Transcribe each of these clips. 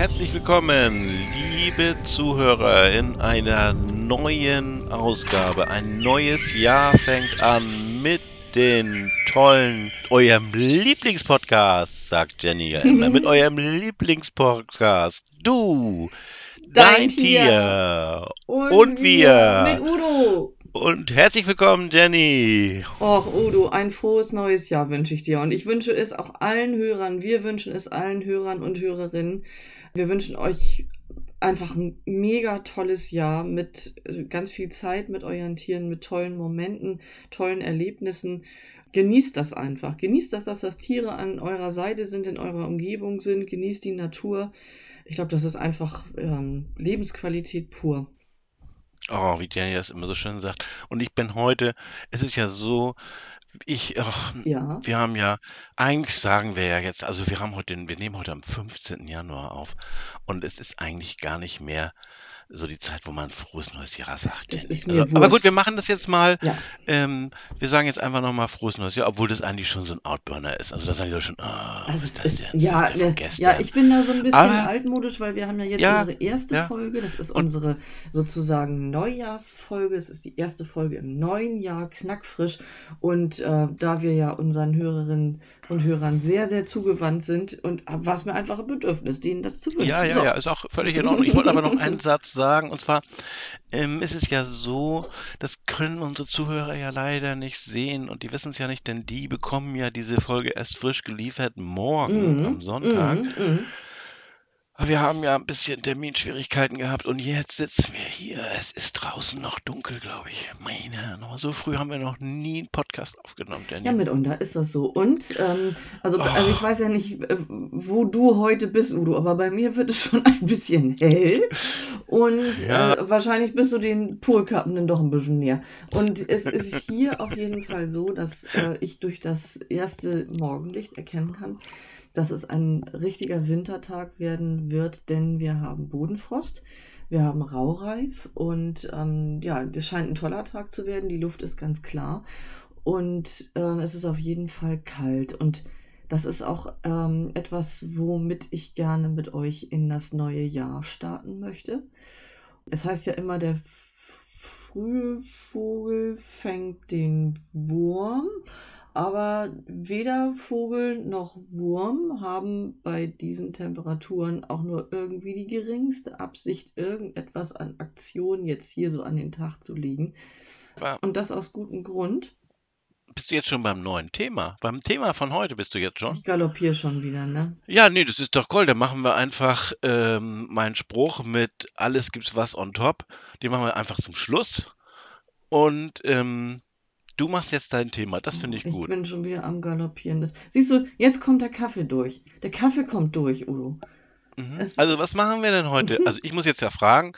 herzlich willkommen, liebe Zuhörer, in einer neuen Ausgabe. Ein neues Jahr fängt an mit den tollen, eurem Lieblingspodcast, sagt Jenny ja immer, mit eurem Lieblingspodcast. Du, dein, dein Tier, Tier und, und, wir. Mit Udo. Und herzlich willkommen, Jenny. Och, Udo, ein frohes neues Jahr wünsche ich dir. Und ich wünsche es auch allen Hörern. Wir wünschen es allen Hörern und Hörerinnen. Wir wünschen euch einfach ein mega tolles Jahr mit äh, ganz viel Zeit mit euren Tieren, mit tollen Momenten, tollen Erlebnissen. Genießt das einfach. Genießt das, dass das Tiere an eurer Seite sind, in eurer Umgebung sind. Genießt die Natur. Ich glaube, das ist einfach ähm, Lebensqualität pur. Oh, wie Jenny das immer so schön sagt. Und ich bin heute, es ist ja so, ich, ach, Ja. wir haben ja, eigentlich sagen wir ja jetzt, also wir haben heute, wir nehmen heute am 15. Januar auf und es ist eigentlich gar nicht mehr so die Zeit, wo man frohes neues Jahr sagt. Das ist Also, aber gut, wir machen das jetzt mal. Ja. Ähm, wir sagen jetzt einfach nochmal frohes neues Jahr, obwohl das eigentlich schon so ein Outburner ist. Also da sagen die Leute schon, was Also ist es das ist, denn? Das ja, ist der von das, ja, ich bin da so ein bisschen Aber altmodisch, weil wir haben ja jetzt ja, unsere erste ja. Folge. Das ist unsere sozusagen Neujahrsfolge. Es ist die erste Folge im neuen Jahr, knackfrisch. Und äh, da wir ja unseren Hörerinnen und Hörern sehr, sehr zugewandt sind und war es mir einfach ein Bedürfnis, denen das zu Ja, wünschen. ja, So. ja, ist auch völlig in Ordnung. Ich wollte aber noch einen Satz sagen, und zwar ähm, ist es ja so, das können unsere Zuhörer ja leider nicht sehen und die wissen es ja nicht, denn die bekommen ja diese Folge erst frisch geliefert morgen am Mhm, Sonntag. mhm, mhm. Aber wir haben ja ein bisschen Terminschwierigkeiten gehabt und jetzt sitzen wir hier. Es ist draußen noch dunkel, glaube ich. Meine so früh haben wir noch nie einen Podcast aufgenommen, Ja, Danny. mitunter ist das so. Und, ähm, also, also ich Oh, weiß ja nicht, äh, wo du heute bist, Udo, aber bei mir wird es schon ein bisschen hell. Und ja, äh, wahrscheinlich bist du den Polkappen dann doch ein bisschen näher. Und es ist hier auf jeden Fall so, dass äh, ich durch das erste Morgenlicht erkennen kann, dass es ein richtiger Wintertag werden wird, denn wir haben Bodenfrost, wir haben Raureif und ähm, ja, das scheint ein toller Tag zu werden. Die Luft ist ganz klar und äh, es ist auf jeden Fall kalt und das ist auch ähm, etwas, womit ich gerne mit euch in das neue Jahr starten möchte. Es heißt ja immer, der frühe Vogel fängt den Wurm, aber weder Vogel noch Wurm haben bei diesen Temperaturen auch nur irgendwie die geringste Absicht, irgendetwas an Aktion jetzt hier so an den Tag zu legen. Und das aus gutem Grund. bist du jetzt schon beim neuen Thema? Beim Thema von heute bist du jetzt schon? Ich galoppiere schon wieder, ne? Ja, nee, das ist doch cool. Dann machen wir einfach ähm, meinen Spruch mit alles gibt's was on top. Den machen wir einfach zum Schluss. Und ähm, du machst jetzt dein Thema. Das finde Oh, ich ich gut. bin schon wieder am Galoppieren. Das, siehst du, jetzt kommt der Kaffee durch. Der Kaffee kommt durch, Udo. Mhm. Also, was machen wir denn heute? Also, ich muss jetzt ja fragen,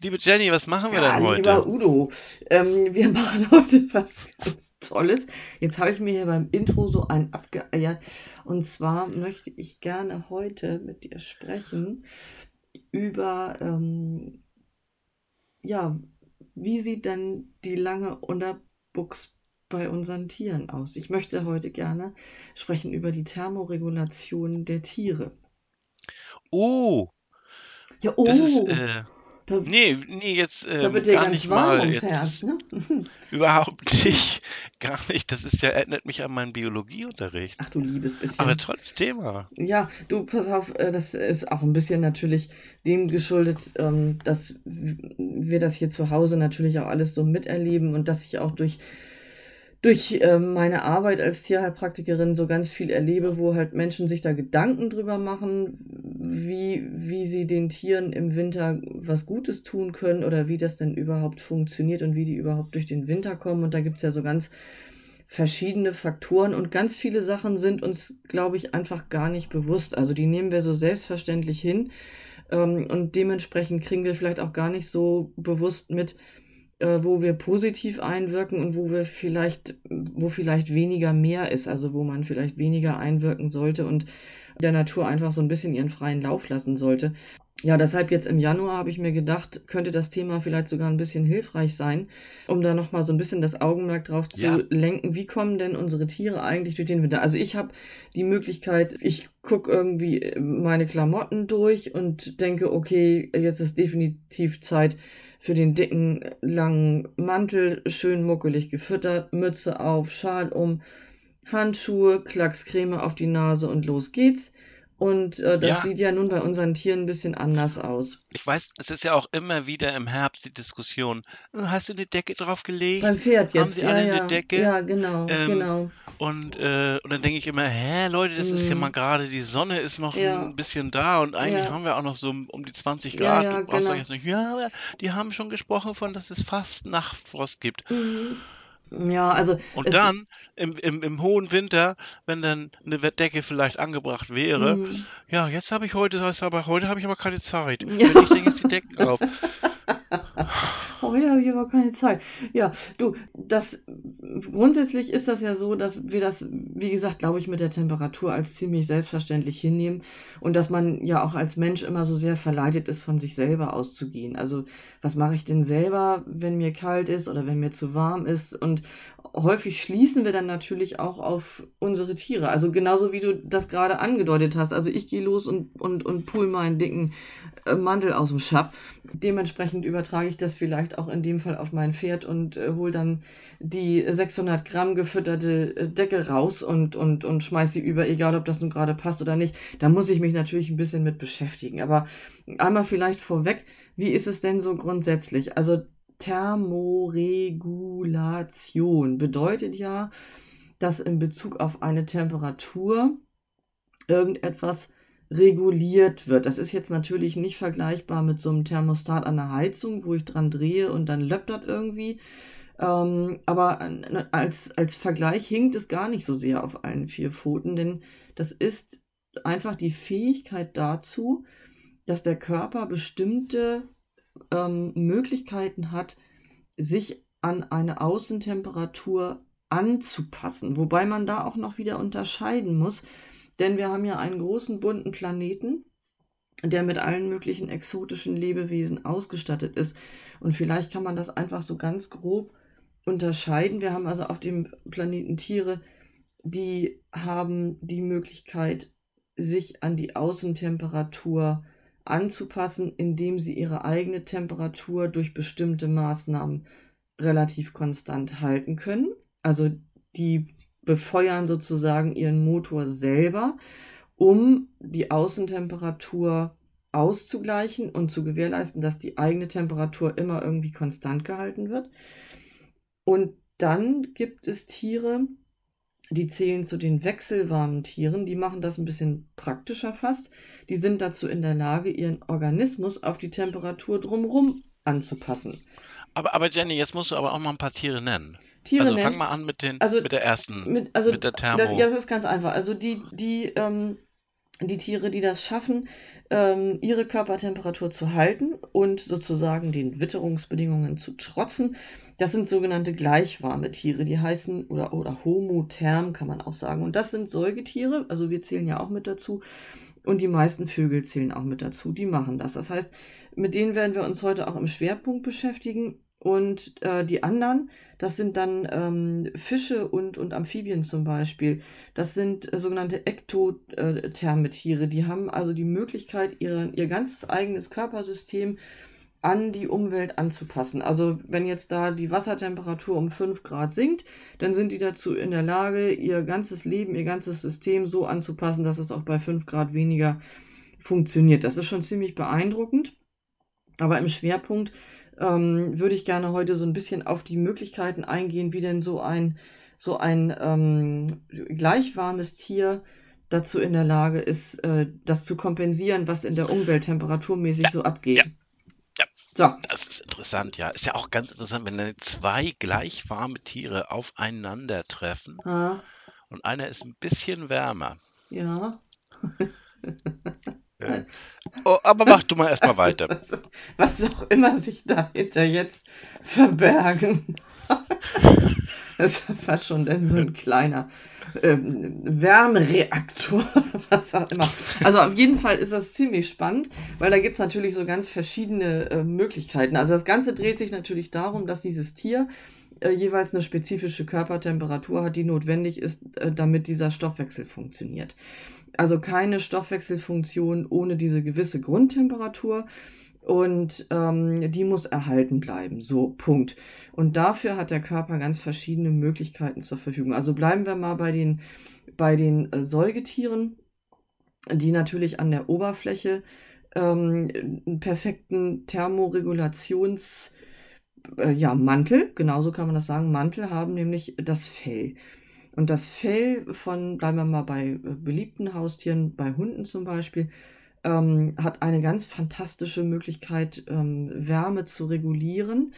liebe Jenny, was machen wir ja, denn lieber heute? Udo, ähm, wir machen heute was ganz Tolles. Jetzt habe ich mir hier beim Intro so ein abgeeiert. Und zwar möchte ich gerne heute mit dir sprechen über, ähm, ja, wie sieht denn die lange Unterbuchs bei unseren Tieren aus? Ich möchte heute gerne sprechen über die Thermoregulation der Tiere. Oh, Ja, das ist, oh, äh, da, nee, nee, jetzt da wird dir gar ganz nicht warm mal. ums Jetzt Herz, ne? überhaupt nicht, gar nicht. Das ist ja, erinnert mich an meinen Biologieunterricht. Ach du liebes Aber bisschen. tolles Thema. Ja, du, pass auf, äh, das ist auch ein bisschen natürlich dem geschuldet, ähm, dass wir das hier zu Hause natürlich auch alles so miterleben und dass ich auch durch, durch ähm, meine Arbeit als Tierheilpraktikerin so ganz viel erlebe, wo halt Menschen sich da Gedanken drüber machen, wie, wie sie den Tieren im Winter was Gutes tun können oder wie das denn überhaupt funktioniert und wie die überhaupt durch den Winter kommen. Und da gibt es ja so ganz verschiedene Faktoren und ganz viele Sachen sind uns, glaube ich, einfach gar nicht bewusst. Also die nehmen wir so selbstverständlich hin ähm, und dementsprechend kriegen wir vielleicht auch gar nicht so bewusst mit, äh, wo wir positiv einwirken und wo wir vielleicht, wo vielleicht weniger mehr ist, also wo man vielleicht weniger einwirken sollte und der Natur einfach so ein bisschen ihren freien Lauf lassen sollte. Ja, deshalb jetzt im Januar habe ich mir gedacht, könnte das Thema vielleicht sogar ein bisschen hilfreich sein, um da nochmal so ein bisschen das Augenmerk drauf zu ja. lenken, wie kommen denn unsere Tiere eigentlich durch den Winter? Also ich habe die Möglichkeit, ich gucke irgendwie meine Klamotten durch und denke, okay, jetzt ist definitiv Zeit für den dicken, langen Mantel, schön muckelig gefüttert, Mütze auf, Schal um, Handschuhe, Klackscreme auf die Nase und los geht's. Und äh, das ja. sieht ja nun bei unseren Tieren ein bisschen anders aus. Ich weiß, es ist ja auch immer wieder im Herbst die Diskussion. Äh, hast du eine Decke draufgelegt? Beim Pferd jetzt. Haben sie alle ja, eine Decke? Ja, genau, ähm, genau. Und, äh, und dann denke ich immer, hä, Leute, das mm. ist ja mhm. mal gerade, die Sonne ist noch ja. ein bisschen da und eigentlich haben wir auch noch so um die 20 Grad. Ja, du brauchst genau. doch jetzt nicht, ja, aber die haben schon gesprochen von, dass es fast Nachtfrost gibt. Mhm. Ja, also. Und dann im, im, im hohen Winter, wenn dann eine Decke vielleicht angebracht wäre, mhm. ja, jetzt habe ich heute, das aber heute habe ich aber keine Zeit. Ja. Wenn ich denke, jetzt die Decken auf. Heute habe ich aber keine Zeit. Ja, du, das grundsätzlich ist das ja so, dass wir das, wie gesagt, glaube ich, mit der Temperatur als ziemlich selbstverständlich hinnehmen und dass man ja auch als Mensch immer so sehr verleitet ist, von sich selber auszugehen. Also, was mache ich denn selber, wenn mir kalt ist oder wenn mir zu warm ist? Und häufig schließen wir dann natürlich auch auf unsere Tiere. Also genauso wie du das gerade angedeutet hast. Also ich gehe los und, und, und pool meinen dicken äh, Mantel aus dem Schab. Dementsprechend übertrage ich das vielleicht auch in dem Fall auf mein Pferd und äh, hole dann die 600 Gramm gefütterte äh, Decke raus und, und, und schmeiß sie über, egal ob das nun gerade passt oder nicht. Da muss ich mich natürlich ein bisschen mit beschäftigen. Aber einmal vielleicht vorweg, wie ist es denn so grundsätzlich? Also Thermoregulation bedeutet ja, dass in Bezug auf eine Temperatur irgendetwas reguliert wird. Das ist jetzt natürlich nicht vergleichbar mit so einem Thermostat an der Heizung, wo ich dran drehe und dann löppt das irgendwie. Ähm, aber als, als Vergleich hinkt es gar nicht so sehr auf allen vier Pfoten, denn das ist einfach die Fähigkeit dazu, dass der Körper bestimmte ähm, Möglichkeiten hat, sich an eine Außentemperatur anzupassen. Wobei man da auch noch wieder unterscheiden muss, denn wir haben ja einen großen bunten Planeten, der mit allen möglichen exotischen Lebewesen ausgestattet ist. Und vielleicht kann man das einfach so ganz grob unterscheiden. Wir haben also auf dem Planeten Tiere, die haben die Möglichkeit, sich an die Außentemperatur anzupassen, indem sie ihre eigene Temperatur durch bestimmte Maßnahmen relativ konstant halten können. Also die befeuern sozusagen ihren Motor selber, um die Außentemperatur auszugleichen und zu gewährleisten, dass die eigene Temperatur immer irgendwie konstant gehalten wird. Und dann gibt es Tiere, die zählen zu den wechselwarmen Tieren. Die machen das ein bisschen praktischer fast. Die sind dazu in der Lage, ihren Organismus auf die Temperatur drumherum anzupassen. Aber, aber Jenny, jetzt musst du aber auch mal ein paar Tiere nennen. Tiere also fang mal an mit, den, also, mit der ersten, mit, also mit der Thermo. Das, ja, das ist ganz einfach. Also die, die, ähm, die Tiere, die das schaffen, ähm, ihre Körpertemperatur zu halten und sozusagen den Witterungsbedingungen zu trotzen, das sind sogenannte gleichwarme Tiere, die heißen, oder, oder homotherm kann man auch sagen. Und das sind Säugetiere, also wir zählen ja auch mit dazu. Und die meisten Vögel zählen auch mit dazu, die machen das. Das heißt, mit denen werden wir uns heute auch im Schwerpunkt beschäftigen. Und äh, die anderen, das sind dann ähm, Fische und, und Amphibien zum Beispiel. Das sind äh, sogenannte ektotherme Tiere. Die haben also die Möglichkeit, ihre, ihr ganzes eigenes Körpersystem an die Umwelt anzupassen. Also wenn jetzt da die Wassertemperatur um 5 Grad sinkt, dann sind die dazu in der Lage, ihr ganzes Leben, ihr ganzes System so anzupassen, dass es auch bei 5 Grad weniger funktioniert. Das ist schon ziemlich beeindruckend. Aber im Schwerpunkt ähm, würde ich gerne heute so ein bisschen auf die Möglichkeiten eingehen, wie denn so ein, so ein ähm, gleichwarmes Tier dazu in der Lage ist, äh, das zu kompensieren, was in der Umwelt temperaturmäßig ja, so abgeht. Ja. So. Das ist interessant, ja. Ist ja auch ganz interessant, wenn zwei gleich warme Tiere aufeinandertreffen ah. und einer ist ein bisschen wärmer. Ja. oh, aber mach du mal erstmal weiter. Was, was auch immer sich dahinter jetzt verbergen. Das fast schon dann so ein kleiner ähm, Wärmereaktor, was auch immer. Also auf jeden Fall ist das ziemlich spannend, weil da gibt es natürlich so ganz verschiedene äh, Möglichkeiten. Also das Ganze dreht sich natürlich darum, dass dieses Tier äh, jeweils eine spezifische Körpertemperatur hat, die notwendig ist, äh, damit dieser Stoffwechsel funktioniert. Also keine Stoffwechselfunktion ohne diese gewisse Grundtemperatur und ähm, die muss erhalten bleiben. So, Punkt. Und dafür hat der Körper ganz verschiedene Möglichkeiten zur Verfügung. Also bleiben wir mal bei den, bei den äh, Säugetieren, die natürlich an der Oberfläche ähm, einen perfekten Thermoregulations- äh, ja, genauso kann man das sagen, Mantel haben nämlich das Fell. Und das Fell von, bleiben wir mal bei äh, beliebten Haustieren, bei Hunden zum Beispiel, ähm, hat eine ganz fantastische Möglichkeit, ähm, Wärme zu regulieren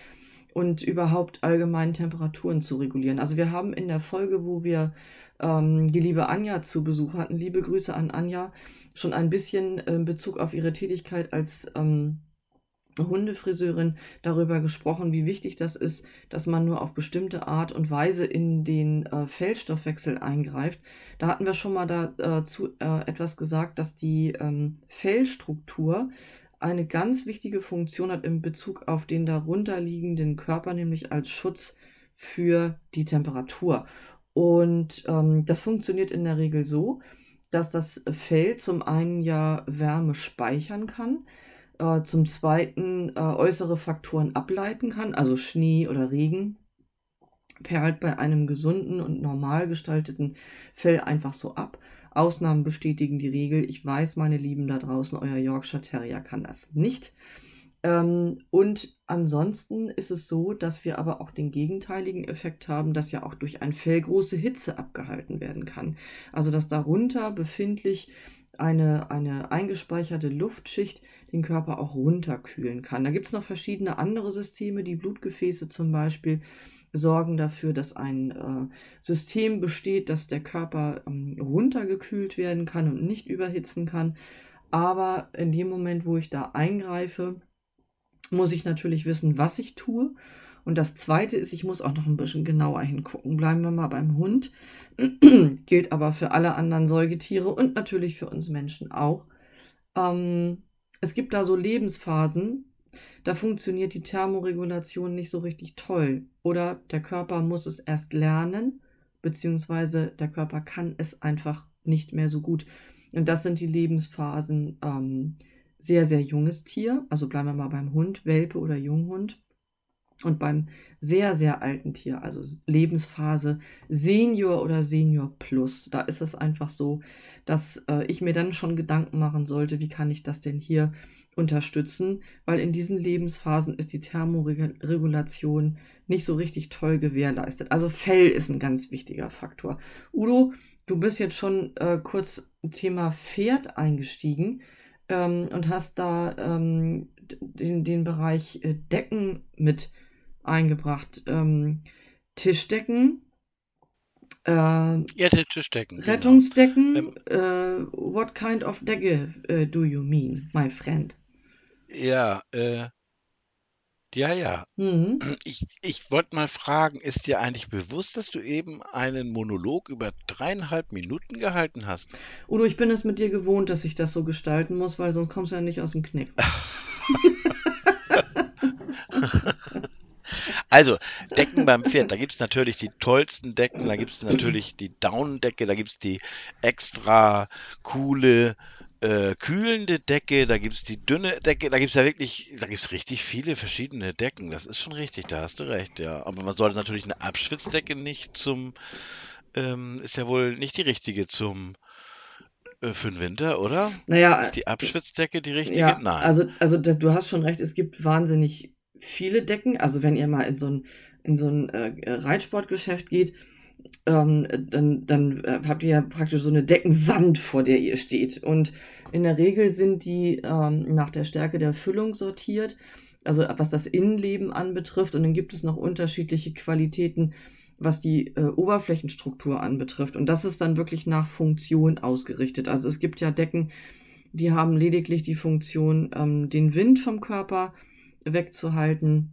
und überhaupt allgemein Temperaturen zu regulieren. Also wir haben in der Folge, wo wir ähm, die liebe Anja zu Besuch hatten, liebe Grüße an Anja, schon ein bisschen in äh, Bezug auf ihre Tätigkeit als ähm, Hundefriseurin darüber gesprochen, wie wichtig das ist, dass man nur auf bestimmte Art und Weise in den äh, Fellstoffwechsel eingreift. Da hatten wir schon mal dazu äh, äh, etwas gesagt, dass die ähm, Fellstruktur eine ganz wichtige Funktion hat in Bezug auf den darunterliegenden Körper, nämlich als Schutz für die Temperatur. Und ähm, das funktioniert in der Regel so, dass das Fell zum einen ja Wärme speichern kann, äh, zum Zweiten äh, äußere Faktoren ableiten kann, also Schnee oder Regen, perlt bei einem gesunden und normal gestalteten Fell einfach so ab. Ausnahmen bestätigen die Regel. Ich weiß, meine Lieben da draußen, euer Yorkshire Terrier kann das nicht. Ähm, und ansonsten ist es so, dass wir aber auch den gegenteiligen Effekt haben, dass ja auch durch ein Fell große Hitze abgehalten werden kann. Also dass darunter befindlich eine, eine eingespeicherte Luftschicht den Körper auch runterkühlen kann. Da gibt es noch verschiedene andere Systeme, die Blutgefäße zum Beispiel sorgen dafür, dass ein äh, System besteht, dass der Körper ähm, runtergekühlt werden kann und nicht überhitzen kann. Aber in dem Moment, wo ich da eingreife, muss ich natürlich wissen, was ich tue. Und das Zweite ist, ich muss auch noch ein bisschen genauer hingucken. Bleiben wir mal beim Hund. Gilt aber für alle anderen Säugetiere und natürlich für uns Menschen auch. Ähm, es gibt da so Lebensphasen, da funktioniert die Thermoregulation nicht so richtig toll. Oder der Körper muss es erst lernen, beziehungsweise der Körper kann es einfach nicht mehr so gut. Und das sind die Lebensphasen ähm, sehr, sehr junges Tier. Also bleiben wir mal beim Hund, Welpe oder Junghund. Und beim sehr, sehr alten Tier, also Lebensphase Senior oder Senior Plus, da ist es einfach so, dass äh, ich mir dann schon Gedanken machen sollte, wie kann ich das denn hier unterstützen, weil in diesen Lebensphasen ist die Thermoregulation nicht so richtig toll gewährleistet. Also Fell ist ein ganz wichtiger Faktor. Udo, du bist jetzt schon äh, kurz Thema Pferd eingestiegen ähm, und hast da ähm, den, den Bereich äh, Decken mit eingebracht. Ähm, Tischdecken. Äh, ja, Tischdecken. Genau. Rettungsdecken. Genau. Äh, what kind of Decke uh, do you mean, my friend? Ja, äh, ja, ja. Mhm. Ich, ich wollte mal fragen, ist dir eigentlich bewusst, dass du eben einen Monolog über dreieinhalb Minuten gehalten hast? Udo, ich bin es mit dir gewohnt, dass ich das so gestalten muss, weil sonst kommst du ja nicht aus dem Knick. Also, Decken beim Pferd, da gibt es natürlich die tollsten Decken, da gibt es natürlich die Daunendecke, da gibt es die extra coole, äh, kühlende Decke, da gibt es die dünne Decke, da gibt es ja wirklich, da gibt es richtig viele verschiedene Decken. Das ist schon richtig, da hast du recht, ja. Aber man sollte natürlich eine Abschwitzdecke nicht zum, ähm, ist ja wohl nicht die richtige zum äh, für den Winter, oder? Naja. Ist die Abschwitzdecke die richtige? Ja, Nein. Also, also das, du hast schon recht, es gibt wahnsinnig viele Decken. Also wenn ihr mal in so ein, in so ein äh, Reitsportgeschäft geht, ähm, dann, dann äh, habt ihr ja praktisch so eine Deckenwand, vor der ihr steht. Und in der Regel sind die ähm, nach der Stärke der Füllung sortiert, also was das Innenleben anbetrifft. Und dann gibt es noch unterschiedliche Qualitäten, was die äh, Oberflächenstruktur anbetrifft. Und das ist dann wirklich nach Funktion ausgerichtet. Also es gibt ja Decken, die haben lediglich die Funktion, ähm, den Wind vom Körper wegzuhalten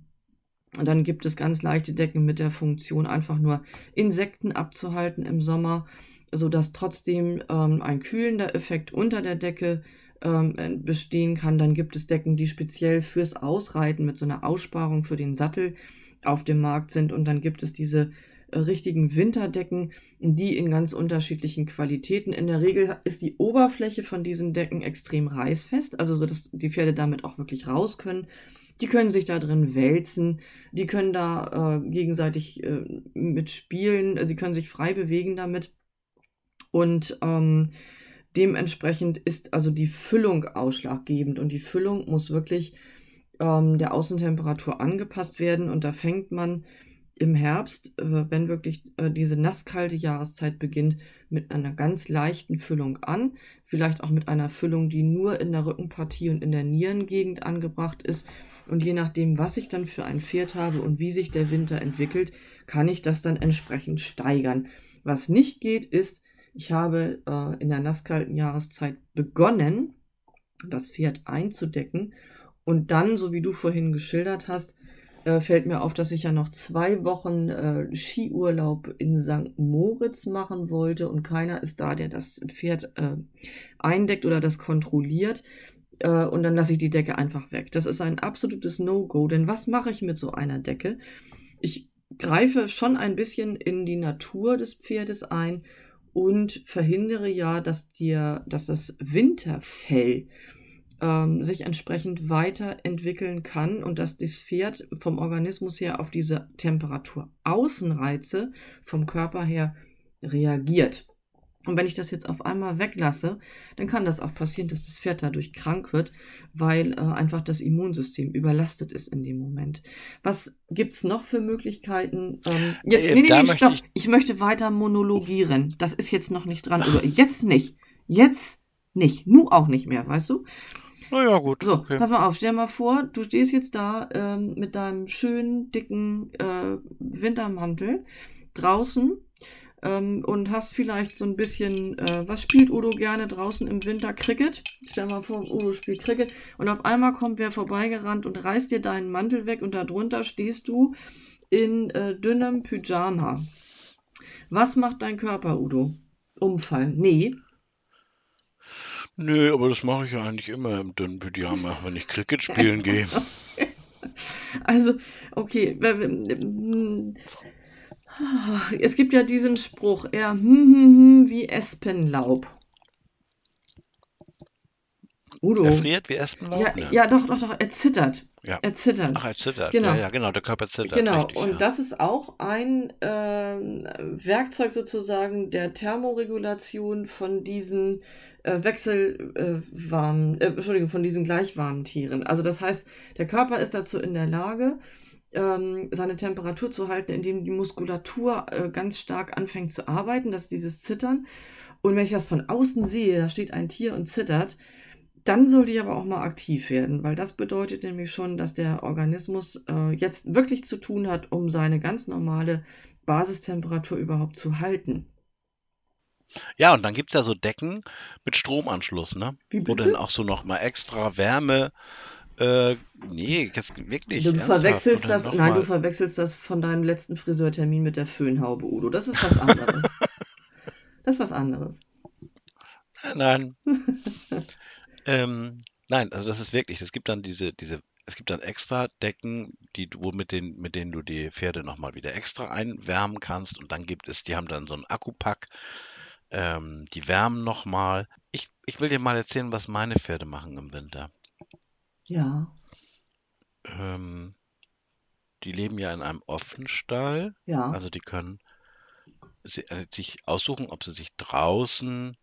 Dann gibt es ganz leichte Decken mit der Funktion, einfach nur Insekten abzuhalten im Sommer, sodass trotzdem ähm, ein kühlender Effekt unter der Decke ähm, bestehen kann. Dann gibt es Decken, die speziell fürs Ausreiten mit so einer Aussparung für den Sattel auf dem Markt sind. Und dann gibt es diese äh, richtigen Winterdecken, die in ganz unterschiedlichen Qualitäten. In der Regel ist die Oberfläche von diesen Decken extrem reißfest, also so, dass die Pferde damit auch wirklich raus können. Die können sich da drin wälzen, die können da äh, gegenseitig äh, mitspielen, sie können sich frei bewegen damit. Und ähm, dementsprechend ist also die Füllung ausschlaggebend und die Füllung muss wirklich ähm, der Außentemperatur angepasst werden und da fängt man im Herbst, äh, wenn wirklich äh, diese nasskalte Jahreszeit beginnt, mit einer ganz leichten Füllung an. Vielleicht auch mit einer Füllung, die nur in der Rückenpartie und in der Nierengegend angebracht ist. Und je nachdem, was ich dann für ein Pferd habe und wie sich der Winter entwickelt, kann ich das dann entsprechend steigern. Was nicht geht, ist, ich habe äh, in der nasskalten Jahreszeit begonnen, das Pferd einzudecken und dann, so wie du vorhin geschildert hast, äh, fällt mir auf, dass ich ja noch zwei Wochen äh, Skiurlaub in St. Moritz machen wollte und keiner ist da, der das Pferd äh, eindeckt oder das kontrolliert. Äh, und dann lasse ich die Decke einfach weg. Das ist ein absolutes No-Go, denn was mache ich mit so einer Decke? Ich greife schon ein bisschen in die Natur des Pferdes ein und verhindere ja, dass dir, dass das Winterfell ähm, sich entsprechend weiterentwickeln kann und dass das Pferd vom Organismus her auf diese Temperaturaußenreize vom Körper her reagiert. Und wenn ich das jetzt auf einmal weglasse, dann kann das auch passieren, dass das Pferd dadurch krank wird, weil äh, einfach das Immunsystem überlastet ist in dem Moment. Was gibt es noch für Möglichkeiten? Ähm, jetzt, äh, nee, nee, nee, stopp. Ich... ich möchte weiter monologieren. Das ist jetzt noch nicht dran. Oder jetzt nicht. Jetzt nicht. Nu auch nicht mehr, weißt du? Naja, gut. So, okay. pass mal auf, stell mal vor, du stehst jetzt da ähm, mit deinem schönen, dicken äh, Wintermantel draußen ähm, und hast vielleicht so ein bisschen, äh, was spielt Udo gerne draußen im Winter? Cricket. Stell mal vor, Udo spielt Cricket und auf einmal kommt wer vorbeigerannt und reißt dir deinen Mantel weg und darunter stehst du in äh, dünnem Pyjama. Was macht dein Körper, Udo? Umfallen? Nee, Nö, aber das mache ich ja eigentlich immer im dünnen Pyjama, wenn ich Cricket spielen gehe. Also, okay. Es gibt ja diesen Spruch, er hm, hm, hm, wie Espenlaub. Udo. Er friert wie Espenlaub? Ja, ja. ja doch, doch, doch, er zittert. Ja. Er zittert. Ach, er zittert. Genau. Ja, ja, genau, der Körper zittert. Genau, richtig, und ja. das ist auch ein äh, Werkzeug sozusagen der Thermoregulation von diesen äh, wechselwarmen, äh, Entschuldigung, von diesen gleichwarmen Tieren. Also das heißt, der Körper ist dazu in der Lage, ähm, seine Temperatur zu halten, indem die Muskulatur äh, ganz stark anfängt zu arbeiten, das ist dieses Zittern. Und wenn ich das von außen sehe, da steht ein Tier und zittert, dann sollte ich aber auch mal aktiv werden, weil das bedeutet nämlich schon, dass der Organismus äh, jetzt wirklich zu tun hat, um seine ganz normale Basistemperatur überhaupt zu halten. Ja, und dann gibt es ja so Decken mit Stromanschluss, ne? Wie Wo bitte? dann auch so nochmal extra Wärme. Äh, nee, das wirklich. Du verwechselst das, nein, du mal- verwechselst das von deinem letzten Friseurtermin mit der Föhnhaube, Udo. Das ist was anderes. das ist was anderes. Nein, nein. ähm, nein, also das ist wirklich, es gibt dann diese, diese, es gibt dann extra Decken, die du, mit denen, mit denen du die Pferde nochmal wieder extra einwärmen kannst. Und dann gibt es, die haben dann so einen Akkupack, ähm, die wärmen nochmal. Ich, ich will dir mal erzählen, was meine Pferde machen im Winter. Ja, Ähm, die leben ja in einem Offenstall, ja. also die können äh, sich aussuchen, ob sie sich draußen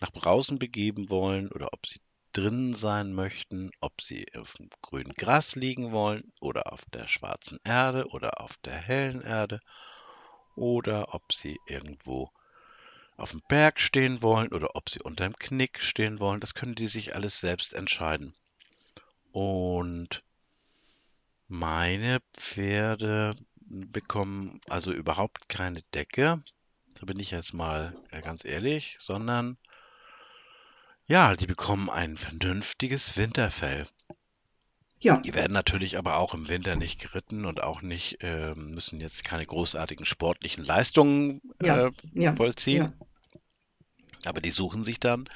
nach draußen begeben wollen oder ob sie drinnen sein möchten, ob sie auf dem grünen Gras liegen wollen oder auf der schwarzen Erde oder auf der hellen Erde oder ob sie irgendwo auf dem Berg stehen wollen oder ob sie unter dem Knick stehen wollen. Das können die sich alles selbst entscheiden. Und meine Pferde bekommen also überhaupt keine Decke. Da bin ich jetzt mal äh, ganz ehrlich, sondern ja, die bekommen ein vernünftiges Winterfell. Ja. Die werden natürlich aber auch im Winter nicht geritten und auch nicht, äh, müssen jetzt keine großartigen sportlichen Leistungen ja. Äh, ja. vollziehen. Aber die suchen sich dann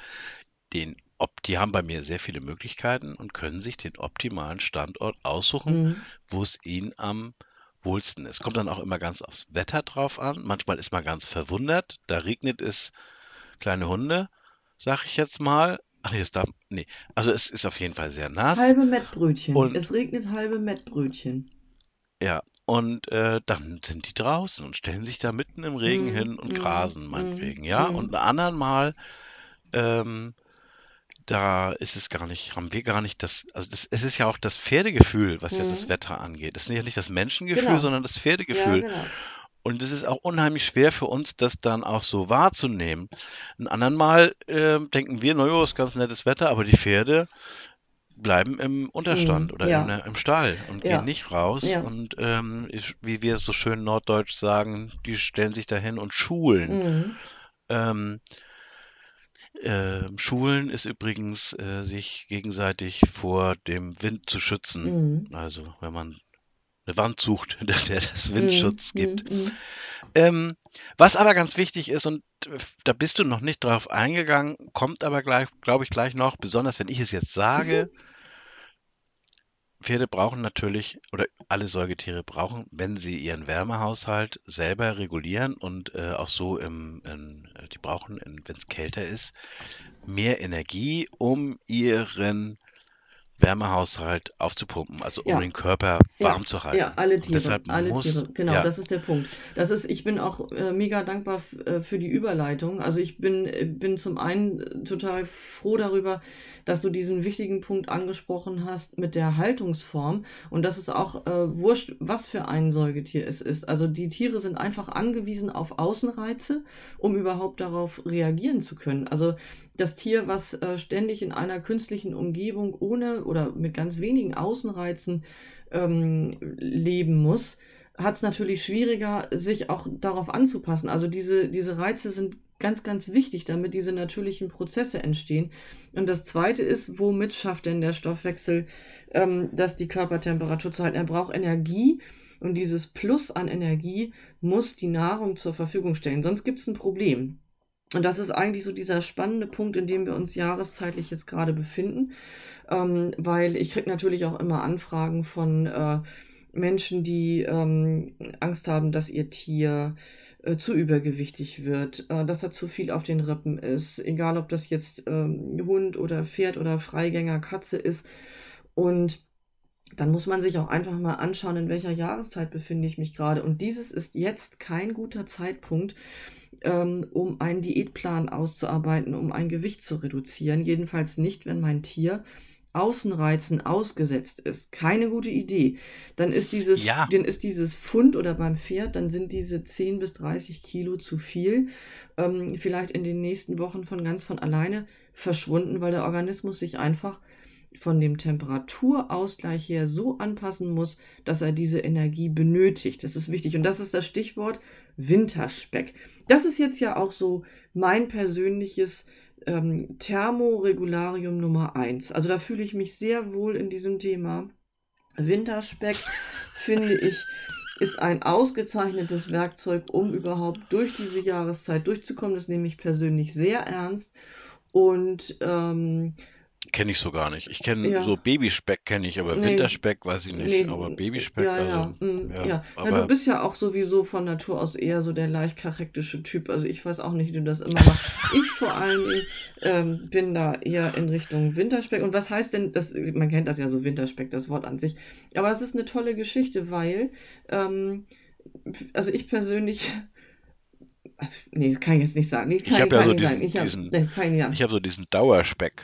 den, ob die haben bei mir sehr viele Möglichkeiten und können sich den optimalen Standort aussuchen, mhm. wo es ihnen am wohlsten ist. Kommt dann auch immer ganz aufs Wetter drauf an. Manchmal ist man ganz verwundert. Da regnet es kleine Hunde, sag ich jetzt mal. Ach nee, das darf. Nee. Also es ist auf jeden Fall sehr nass. Halbe Mettbrötchen. Und, es regnet halbe Mettbrötchen. Ja, und äh, dann sind die draußen und stellen sich da mitten im Regen mm, hin und mm, grasen, meinetwegen, mm, ja. Und ein anderen Mal, ähm, da ist es gar nicht, haben wir gar nicht das, also das, es ist ja auch das Pferdegefühl, was jetzt das Wetter angeht. Es ist ja nicht das Menschengefühl, genau. sondern das Pferdegefühl. Ja, genau. Und es ist auch unheimlich schwer für uns, das dann auch so wahrzunehmen. Ein anderen Mal äh, denken wir, naja, ist ganz nettes Wetter, aber die Pferde bleiben im Unterstand mm, oder ja. in, im Stall und ja. gehen nicht raus. Ja. Und ähm, wie wir so schön norddeutsch sagen, die stellen sich dahin und schulen. Mm. Ähm, äh, Schulen ist übrigens, äh, sich gegenseitig vor dem Wind zu schützen. Mm. Also wenn man eine Wand sucht, hinter der das Windschutz mm, gibt. Mm, ähm, was aber ganz wichtig ist, und da bist du noch nicht drauf eingegangen, kommt aber gleich, glaube ich, gleich noch, besonders wenn ich es jetzt sage. Pferde brauchen natürlich, oder alle Säugetiere brauchen, wenn sie ihren Wärmehaushalt selber regulieren und äh, auch so im, in, die brauchen, wenn es kälter ist, mehr Energie, um ihren Wärmehaushalt aufzupumpen, also um ja. den Körper warm ja. zu halten. Ja, alle Tiere. deshalb alle muss, Tiere. Genau, ja. das ist der Punkt. Das ist, ich bin auch äh, mega dankbar äh, für die Überleitung. Also ich bin, äh, bin zum einen äh, total froh darüber, dass du diesen wichtigen Punkt angesprochen hast mit der Haltungsform. Und das ist auch äh, wurscht, was für ein Säugetier es ist. Also die Tiere sind einfach angewiesen auf Außenreize, um überhaupt darauf reagieren zu können. Also das Tier, was äh, ständig in einer künstlichen Umgebung ohne oder mit ganz wenigen Außenreizen ähm, leben muss, hat es natürlich schwieriger, sich auch darauf anzupassen. Also diese, diese Reize sind ganz, ganz wichtig, damit diese natürlichen Prozesse entstehen. Und das Zweite ist, womit schafft denn der Stoffwechsel, ähm, dass die Körpertemperatur zu halten? Er braucht Energie. Und dieses Plus an Energie muss die Nahrung zur Verfügung stellen. Sonst gibt es ein Problem. Und das ist eigentlich so dieser spannende Punkt, in dem wir uns jahreszeitlich jetzt gerade befinden, ähm, weil ich kriege natürlich auch immer Anfragen von äh, Menschen, die ähm, Angst haben, dass ihr Tier äh, zu übergewichtig wird, äh, dass er zu viel auf den Rippen ist, egal ob das jetzt ähm, Hund oder Pferd oder Freigänger Katze ist. Und dann muss man sich auch einfach mal anschauen, in welcher Jahreszeit befinde ich mich gerade. Und dieses ist jetzt kein guter Zeitpunkt, ähm, um einen Diätplan auszuarbeiten, um ein Gewicht zu reduzieren. Jedenfalls nicht, wenn mein Tier Außenreizen ausgesetzt ist. Keine gute Idee. Dann ist dieses, ja. dann ist dieses Pfund oder beim Pferd, dann sind diese 10 bis 30 Kilo zu viel. Ähm, vielleicht in den nächsten Wochen von ganz von alleine verschwunden, weil der Organismus sich einfach von dem Temperaturausgleich her so anpassen muss, dass er diese Energie benötigt. Das ist wichtig. Und das ist das Stichwort Winterspeck. Das ist jetzt ja auch so mein persönliches ähm, Thermoregularium Nummer eins. Also da fühle ich mich sehr wohl in diesem Thema. Winterspeck finde ich ist ein ausgezeichnetes Werkzeug, um überhaupt durch diese Jahreszeit durchzukommen. Das nehme ich persönlich sehr ernst. Und ähm, Kenne ich so gar nicht. Ich kenne ja. so Babyspeck kenne ich, aber nee. Winterspeck weiß ich nicht. Nee. Aber Babyspeck, ja, also, ja. Mm, ja. ja. Aber Na, du bist ja auch sowieso von Natur aus eher so der leicht charaktische Typ. Also ich weiß auch nicht, wie du das immer machst. ich vor allem ähm, bin da eher in Richtung Winterspeck. Und was heißt denn, das, man kennt das ja so Winterspeck, das Wort an sich. Aber es ist eine tolle Geschichte, weil, ähm, also ich persönlich also, nee, kann ich jetzt nicht sagen. Nee, ich habe ja so diesen, ich hab, nee, ja. hab so diesen Dauerspeck.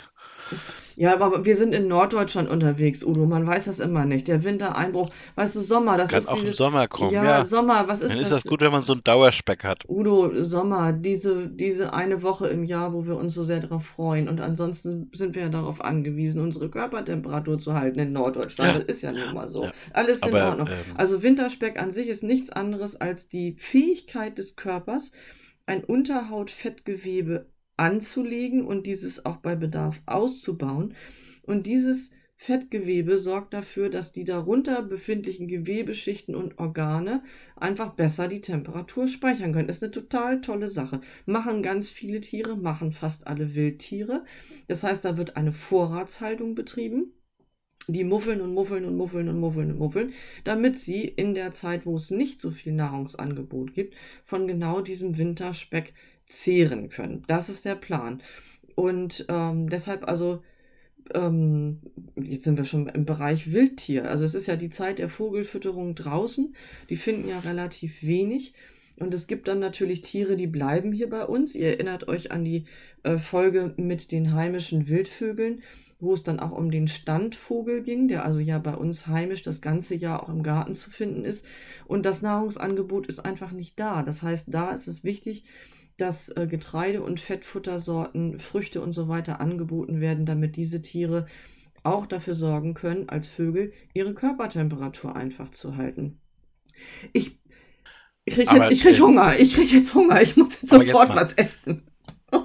Ja, aber wir sind in Norddeutschland unterwegs, Udo. Man weiß das immer nicht. Der Wintereinbruch, weißt du, Sommer, das Kann ist. auch diese, im Sommer kommen, ja, ja. Sommer, was ist Dann das? ist das gut, wenn man so einen Dauerspeck hat. Udo, Sommer, diese, diese eine Woche im Jahr, wo wir uns so sehr darauf freuen. Und ansonsten sind wir ja darauf angewiesen, unsere Körpertemperatur zu halten in Norddeutschland. Ja. Das ist ja nun mal so. Ja. Alles in aber, Ordnung. Ähm, also Winterspeck an sich ist nichts anderes als die Fähigkeit des Körpers, ein Unterhautfettgewebe anzulegen und dieses auch bei Bedarf auszubauen. Und dieses Fettgewebe sorgt dafür, dass die darunter befindlichen Gewebeschichten und Organe einfach besser die Temperatur speichern können. Ist eine total tolle Sache. Machen ganz viele Tiere, machen fast alle Wildtiere. Das heißt, da wird eine Vorratshaltung betrieben. Die muffeln und muffeln und muffeln und muffeln und muffeln, damit sie in der Zeit, wo es nicht so viel Nahrungsangebot gibt, von genau diesem Winterspeck zehren können. Das ist der Plan. Und ähm, deshalb also ähm, jetzt sind wir schon im Bereich Wildtier. Also es ist ja die Zeit der Vogelfütterung draußen. Die finden ja relativ wenig. Und es gibt dann natürlich Tiere, die bleiben hier bei uns. Ihr erinnert euch an die äh, Folge mit den heimischen Wildvögeln, wo es dann auch um den Standvogel ging, der also ja bei uns heimisch das ganze Jahr auch im Garten zu finden ist. Und das Nahrungsangebot ist einfach nicht da. Das heißt, da ist es wichtig, dass äh, Getreide- und Fettfuttersorten, Früchte und so weiter angeboten werden, damit diese Tiere auch dafür sorgen können, als Vögel ihre Körpertemperatur einfach zu halten. Ich, ich kriege jetzt, krieg Hunger, ich kriege jetzt Hunger, ich muss jetzt sofort jetzt was essen.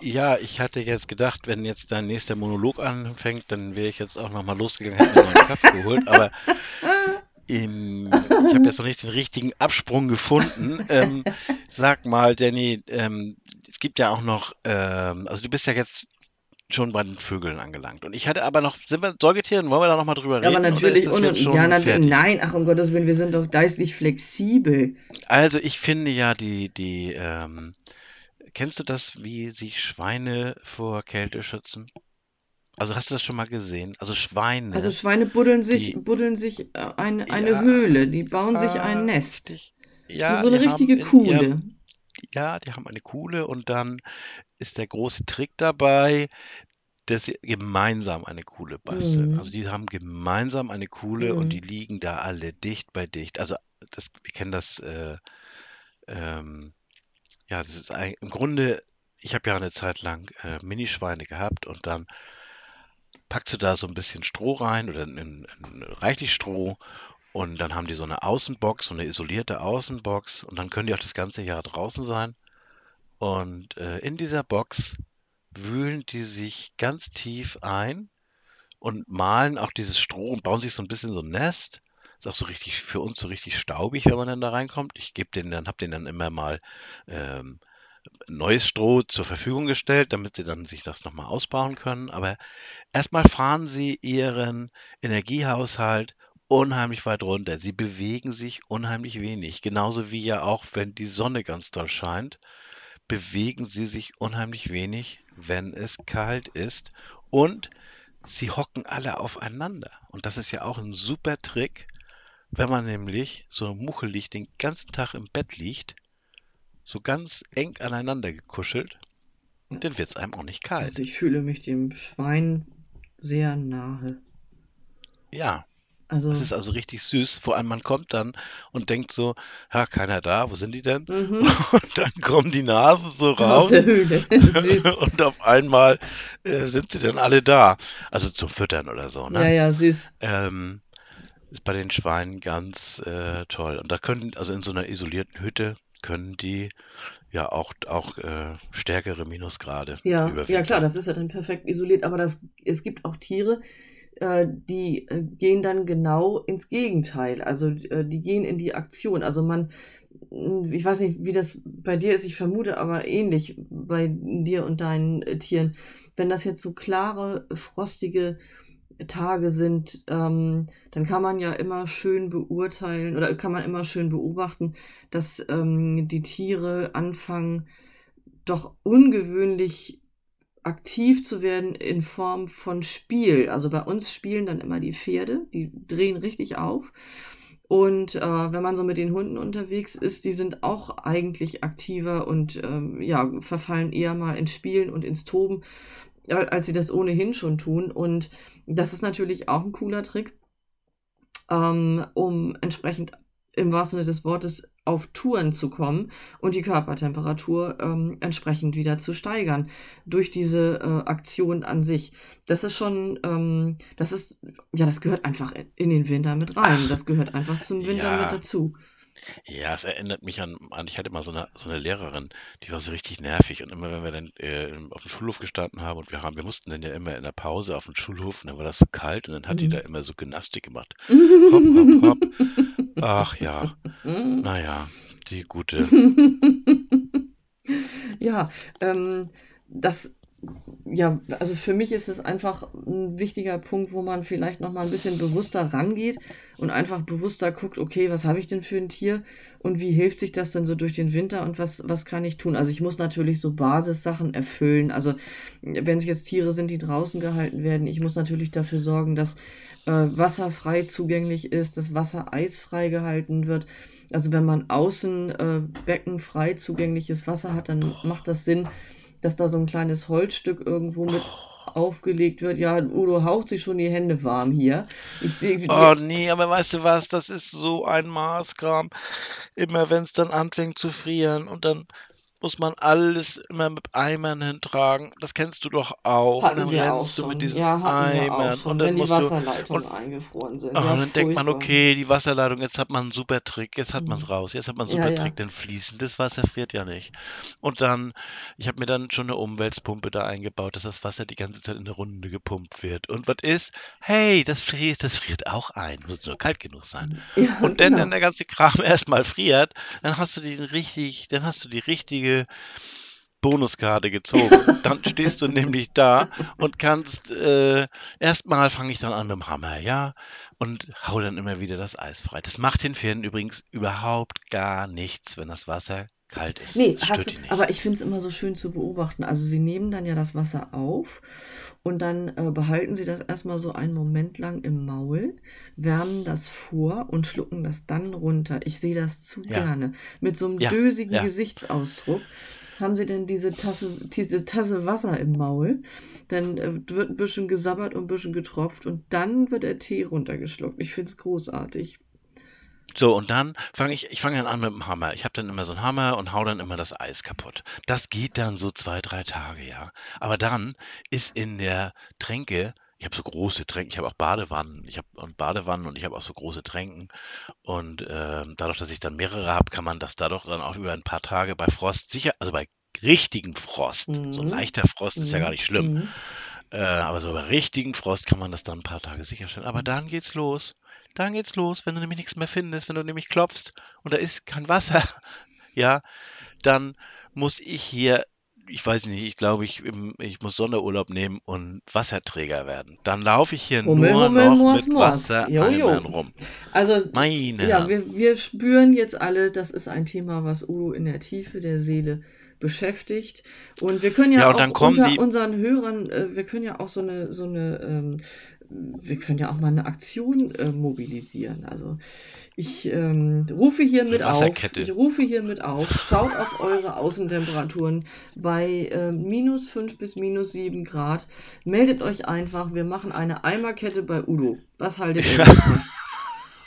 Ja, ich hatte jetzt gedacht, wenn jetzt dein nächster Monolog anfängt, dann wäre ich jetzt auch nochmal losgegangen, hätte mir einen Kaffee geholt, aber in, ich habe jetzt noch nicht den richtigen Absprung gefunden. Ähm, sag mal, Danny, ähm, es gibt ja auch noch, ähm, also du bist ja jetzt schon bei den Vögeln angelangt. Und ich hatte aber noch, sind wir Säugetieren, wollen wir da noch mal drüber reden? Aber natürlich, und, ja, natürlich nein, ach um Gottes Willen, wir sind doch geistlich flexibel. Also ich finde ja die, die, ähm, kennst du das, wie sich Schweine vor Kälte schützen? Also hast du das schon mal gesehen? Also Schweine. Also Schweine buddeln sich, die, buddeln sich äh, eine, eine ja, Höhle, die bauen sich ein Nest. Ja, so eine richtige Kuhle. Ja, die haben eine Kuhle und dann ist der große Trick dabei, dass sie gemeinsam eine Kuhle basteln. Mhm. Also die haben gemeinsam eine Kuhle mhm. und die liegen da alle dicht bei dicht. Also das, wir kennen das, äh, ähm, ja, das ist ein, im Grunde, ich habe ja eine Zeit lang äh, Minischweine gehabt und dann packst du da so ein bisschen Stroh rein oder in, in, reichlich Stroh und dann haben die so eine Außenbox, so eine isolierte Außenbox und dann können die auch das ganze Jahr draußen sein. Und äh, in dieser Box wühlen die sich ganz tief ein und malen auch dieses Stroh und bauen sich so ein bisschen so ein Nest. Ist auch so richtig für uns so richtig staubig, wenn man dann da reinkommt. Ich gebe den dann, hab den dann immer mal ähm, neues Stroh zur Verfügung gestellt, damit sie dann sich das nochmal ausbauen können. Aber erstmal fahren sie ihren Energiehaushalt unheimlich weit runter. Sie bewegen sich unheimlich wenig. Genauso wie ja auch, wenn die Sonne ganz doll scheint, bewegen sie sich unheimlich wenig, wenn es kalt ist. Und sie hocken alle aufeinander. Und das ist ja auch ein super Trick, wenn man nämlich so muchelig den ganzen Tag im Bett liegt so ganz eng aneinander gekuschelt, dann wird es einem auch nicht kalt. Also ich fühle mich dem Schwein sehr nahe. Ja. Also, das ist also richtig süß. Vor allem man kommt dann und denkt so, ja, keiner da, wo sind die denn? Mhm. Und dann kommen die Nasen so raus. Und auf einmal äh, sind sie dann alle da. Also zum Füttern oder so, ne? Ja, ja, süß. Ähm, ist bei den Schweinen ganz äh, toll. Und da können, also in so einer isolierten Hütte, können die ja auch, auch äh, stärkere Minusgrade ja, Ja, klar, das ist ja dann perfekt isoliert, aber das, es gibt auch Tiere, äh, die äh, gehen dann genau ins Gegenteil. Also äh, die gehen in die Aktion. Also man, ich weiß nicht, wie das bei dir ist, ich vermute aber ähnlich bei dir und deinen äh, Tieren. Wenn das jetzt so klare, frostige Tage sind, ähm, dann kann man ja immer schön beurteilen oder kann man immer schön beobachten, dass ähm, die Tiere anfangen, doch ungewöhnlich aktiv zu werden in Form von Spiel. Also bei uns spielen dann immer die Pferde, die drehen richtig auf. Und äh, wenn man so mit den Hunden unterwegs ist, die sind auch eigentlich aktiver und ähm, ja, verfallen eher mal ins Spielen und ins Toben als sie das ohnehin schon tun. Und das ist natürlich auch ein cooler Trick, ähm, um entsprechend im wahrsten Sinne des Wortes auf Touren zu kommen und die Körpertemperatur ähm, entsprechend wieder zu steigern durch diese äh, Aktion an sich. Das ist schon, ähm, das ist, ja, das gehört einfach in den Winter mit rein. Das gehört einfach zum Winter ja. mit dazu. Ja, es erinnert mich an, an ich hatte mal so eine, so eine Lehrerin, die war so richtig nervig. Und immer wenn wir dann äh, auf dem Schulhof gestanden haben und wir haben, wir mussten dann ja immer in der Pause auf dem Schulhof und dann war das so kalt und dann hat die da Mhm. immer so Gymnastik gemacht. Hopp, hopp, hopp. Ach ja, naja, die gute. Ja, ähm, das, ja, also für mich ist es einfach ein wichtiger Punkt, wo man vielleicht noch mal ein bisschen bewusster rangeht und einfach bewusster guckt, okay, was habe ich denn für ein Tier und wie hilft sich das denn so durch den Winter und was, was kann ich tun? Also ich muss natürlich so Basissachen erfüllen. Also wenn es jetzt Tiere sind, die draußen gehalten werden, ich muss natürlich dafür sorgen, dass äh, Wasser frei zugänglich ist, dass Wasser eisfrei gehalten wird. Also wenn man außen äh, Becken frei zugängliches Wasser hat, dann macht das Sinn, dass da so ein kleines Holzstück irgendwo mit aufgelegt wird. Ja, Udo haucht sich schon die Hände warm hier. Ich sehe die. Oh nee, aber weißt du was, das ist so ein Maßkram. Immer wenn es dann anfängt zu frieren und dann muss man alles immer mit Eimern hintragen. Das kennst du doch auch. Und Hatten dann wir auch rennst du mit diesen Ja, Eimern und wenn dann die musst du Wasserleitungen und eingefroren sind. Ach, Ja, und dann denkt man, okay, die Wasserleitung, jetzt hat man einen super Trick, jetzt hat man es Mhm. raus, jetzt hat man einen super ja. Trick, denn fließendes Wasser friert ja nicht. Und dann, ich habe mir dann schon eine Umweltpumpe da eingebaut, dass das Wasser die ganze Zeit in eine Runde gepumpt wird. Und was ist? Hey, das friert, das friert auch ein, muss nur kalt genug sein. Und dann, genau. wenn der ganze Kram erstmal friert, dann hast du den richtig, dann hast du die richtige Bonuskarte gezogen. Dann stehst du nämlich da und kannst, äh, erstmal fange ich dann an mit dem Hammer, ja, und hau dann immer wieder das Eis frei. Das macht den Pferden übrigens überhaupt gar nichts, wenn das Wasser kalt ist. Nee, Das hast aber ich finde es immer so schön zu beobachten. Also sie nehmen dann ja das Wasser auf und dann äh, behalten sie das erstmal so einen Moment lang im Maul, wärmen das vor und schlucken das dann runter. Ich sehe das zu Ja, gerne. Mit so einem ja, dösigen ja. Gesichtsausdruck haben sie denn diese Tasse, diese Tasse Wasser im Maul. Dann äh, wird ein bisschen gesabbert und ein bisschen getropft und dann wird der Tee runtergeschluckt. Ich finde es großartig. So, und dann fange ich, ich fange dann an mit dem Hammer. Ich habe dann immer so einen Hammer und hau dann immer das Eis kaputt. Das geht dann so zwei, drei Tage, ja. Aber dann ist in der Tränke, ich habe so große Tränken, ich habe auch Badewannen, ich habe und Badewannen und ich habe auch so große Tränken. Und ähm, dadurch, dass ich dann mehrere habe, kann man das dadurch dann auch über ein paar Tage bei Frost sicher, also bei richtigen Frost, so ein Mhm. leichter Frost ist ja gar Mhm. nicht schlimm, Mhm. äh, aber so bei richtigen Frost kann man das dann ein paar Tage sicherstellen. Aber dann geht's los. Dann geht's los, wenn du nämlich nichts mehr findest, wenn du nämlich klopfst und da ist kein Wasser, ja, dann muss ich hier, ich weiß nicht, ich glaube, ich, ich muss Sonderurlaub nehmen und Wasserträger werden. Dann laufe ich hier Hummel, nur Hummel, noch Mors, mit. Wassereimern rum. Also Meine Ja, wir, wir spüren jetzt alle, das ist ein Thema, was Udo in der Tiefe der Seele beschäftigt. Und wir können ja, Ja, auch unter die, unseren Hörern, äh, wir können ja auch so eine, so eine, ähm, wir können ja auch mal eine Aktion äh, mobilisieren. Also ich ähm, rufe hier eine mit auf, ich rufe hier mit auf, schaut auf eure Außentemperaturen bei äh, minus 5 bis minus 7 Grad. Meldet euch einfach, wir machen eine Eimerkette bei Udo. Was haltet ihr davon?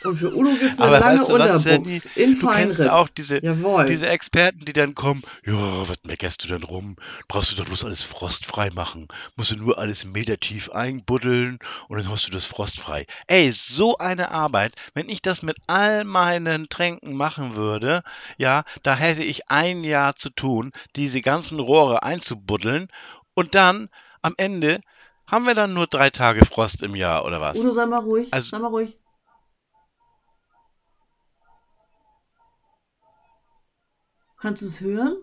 Und für Udo gibt es eine Aber lange weißt du? Unterbuchs in Du kennst Feinripp. auch diese, Jawohl. diese Experten, die dann kommen, ja, was meckerst du denn rum? Brauchst du doch bloß alles frostfrei machen. Musst du nur alles metertief einbuddeln und dann hast du das frostfrei. Ey, so eine Arbeit, wenn ich das mit all meinen Tränken machen würde, ja, da hätte ich ein Jahr zu tun, diese ganzen Rohre einzubuddeln und dann am Ende haben wir dann nur drei Tage Frost im Jahr oder was? Udo, sei mal ruhig. Also, sei mal ruhig. Kannst du es hören?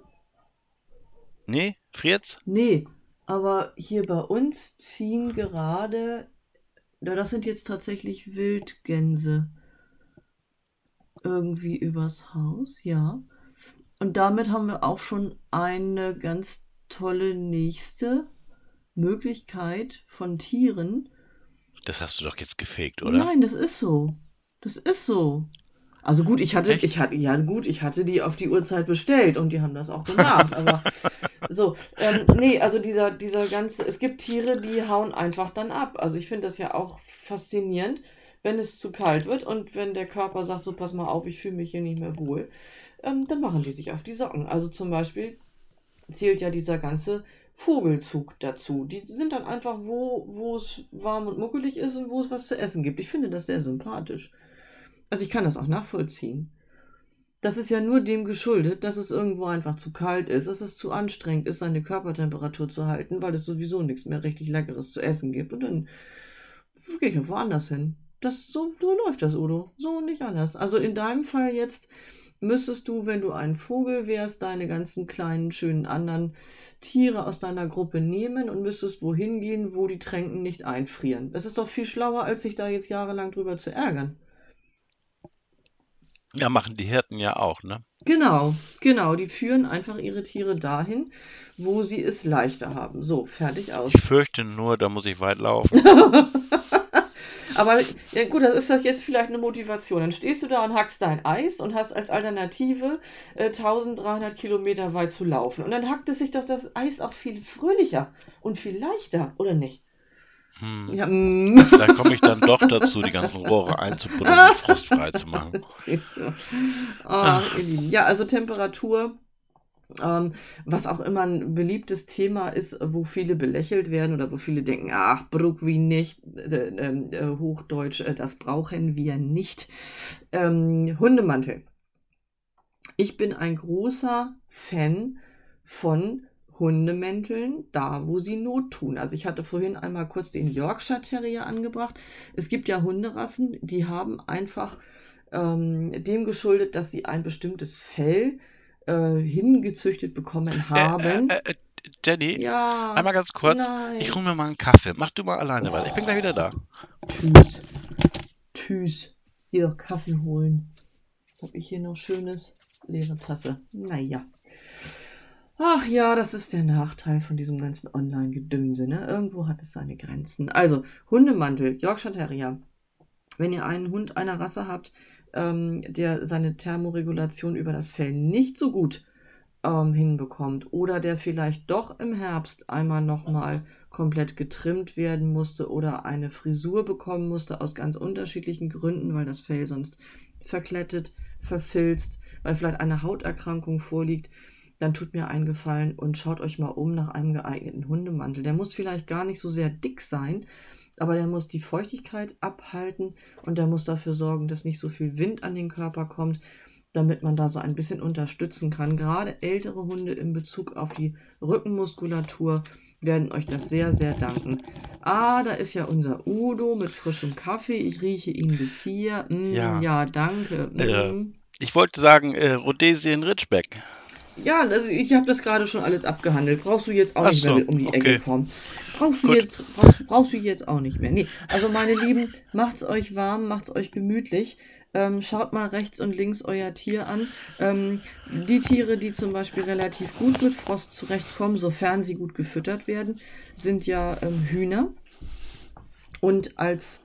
nee, friert's? Nee, aber hier bei uns ziehen gerade, ja, das sind jetzt tatsächlich Wildgänse irgendwie übers Haus, ja. Und damit haben wir auch schon eine ganz tolle nächste Möglichkeit von Tieren. Das hast du doch jetzt gefegt, oder? Nein, das ist so. Das ist so. Also gut, ich hatte, Echt? ich hatte, ja gut, ich hatte die auf die Uhrzeit bestellt und die haben das auch gemacht. aber so, ähm, nee, also dieser, dieser ganze, es gibt Tiere, die hauen einfach dann ab. Also ich finde das ja auch faszinierend, wenn es zu kalt wird und wenn der Körper sagt, so pass mal auf, ich fühle mich hier nicht mehr wohl, ähm, dann machen die sich auf die Socken. Also zum Beispiel zählt ja dieser ganze Vogelzug dazu. Die sind dann einfach, wo, wo es warm und muckelig ist und wo es was zu essen gibt. Ich finde das sehr sympathisch. Also ich kann das auch nachvollziehen. Das ist ja nur dem geschuldet, dass es irgendwo einfach zu kalt ist, dass es zu anstrengend ist, seine Körpertemperatur zu halten, weil es sowieso nichts mehr richtig Leckeres zu essen gibt. Und dann gehe ich woanders hin. Das, so, so läuft das, Udo. So nicht anders. Also in deinem Fall jetzt müsstest du, wenn du ein Vogel wärst, deine ganzen kleinen, schönen anderen Tiere aus deiner Gruppe nehmen und müsstest wohin gehen, wo die Tränken nicht einfrieren. Das ist doch viel schlauer, als sich da jetzt jahrelang drüber zu ärgern. Ja, machen die Hirten ja auch, ne? Genau, genau. Die führen einfach ihre Tiere dahin, wo sie es leichter haben. So, fertig aus. Ich fürchte nur, da muss ich weit laufen. Aber ja, gut, das ist das jetzt vielleicht eine Motivation. Dann stehst du da und hackst dein Eis und hast als Alternative äh, 1300 Kilometer weit zu laufen. Und dann hackt es sich doch das Eis auch viel fröhlicher und viel leichter, oder nicht? Hm. Ja. Vielleicht komme ich dann doch dazu, die ganzen Rohre einzubuddeln und frostfrei zu machen. Oh, ja, also Temperatur. Ähm, was auch immer ein beliebtes Thema ist, wo viele belächelt werden oder wo viele denken, ach, Bruck wie nicht, äh, äh, Hochdeutsch, äh, das brauchen wir nicht. Ähm, Hundemantel. Ich bin ein großer Fan von Hundemänteln da, wo sie Not tun. Also ich hatte vorhin einmal kurz den Yorkshire Terrier angebracht. Es gibt ja Hunderassen, die haben einfach ähm, dem geschuldet, dass sie ein bestimmtes Fell äh, hingezüchtet bekommen äh, haben. Äh, äh, Jenny, ja, einmal ganz kurz. Nein. Ich hole mir mal einen Kaffee. Mach du mal alleine oh. weiter. Ich bin gleich wieder da. Tschüss. Tschüss. Hier doch Kaffee holen. Was habe ich hier noch Schönes? Leere Tasse. Naja. Ach ja, das ist der Nachteil von diesem ganzen Online-Gedönse. Ne? Irgendwo hat es seine Grenzen. Also, Hundemantel, Yorkshire Terrier. Wenn ihr einen Hund einer Rasse habt, ähm, der seine Thermoregulation über das Fell nicht so gut ähm, hinbekommt oder der vielleicht doch im Herbst einmal nochmal komplett getrimmt werden musste oder eine Frisur bekommen musste aus ganz unterschiedlichen Gründen, weil das Fell sonst verklettet, verfilzt, weil vielleicht eine Hauterkrankung vorliegt, dann tut mir einen Gefallen und schaut euch mal um nach einem geeigneten Hundemantel. Der muss vielleicht gar nicht so sehr dick sein, aber der muss die Feuchtigkeit abhalten und der muss dafür sorgen, dass nicht so viel Wind an den Körper kommt, damit man da so ein bisschen unterstützen kann. Gerade ältere Hunde in Bezug auf die Rückenmuskulatur werden euch das sehr, sehr danken. Ah, da ist ja unser Udo mit frischem Kaffee. Ich rieche ihn bis hier. Mm, ja. ja. danke. Mm. Äh, ich wollte sagen, äh, Rhodesien Ridgeback. Ja, also ich habe das gerade schon alles abgehandelt. Brauchst du jetzt auch Ach nicht so, mehr um die okay. Ecke kommen. Brauchst du, jetzt, brauchst, brauchst, du jetzt auch nicht mehr. Nee, also meine Lieben, macht's euch warm, macht's euch gemütlich. Ähm, schaut mal rechts und links euer Tier an. Ähm, die Tiere, die zum Beispiel relativ gut mit Frost zurechtkommen, sofern sie gut gefüttert werden, sind ja ähm, Hühner. Und als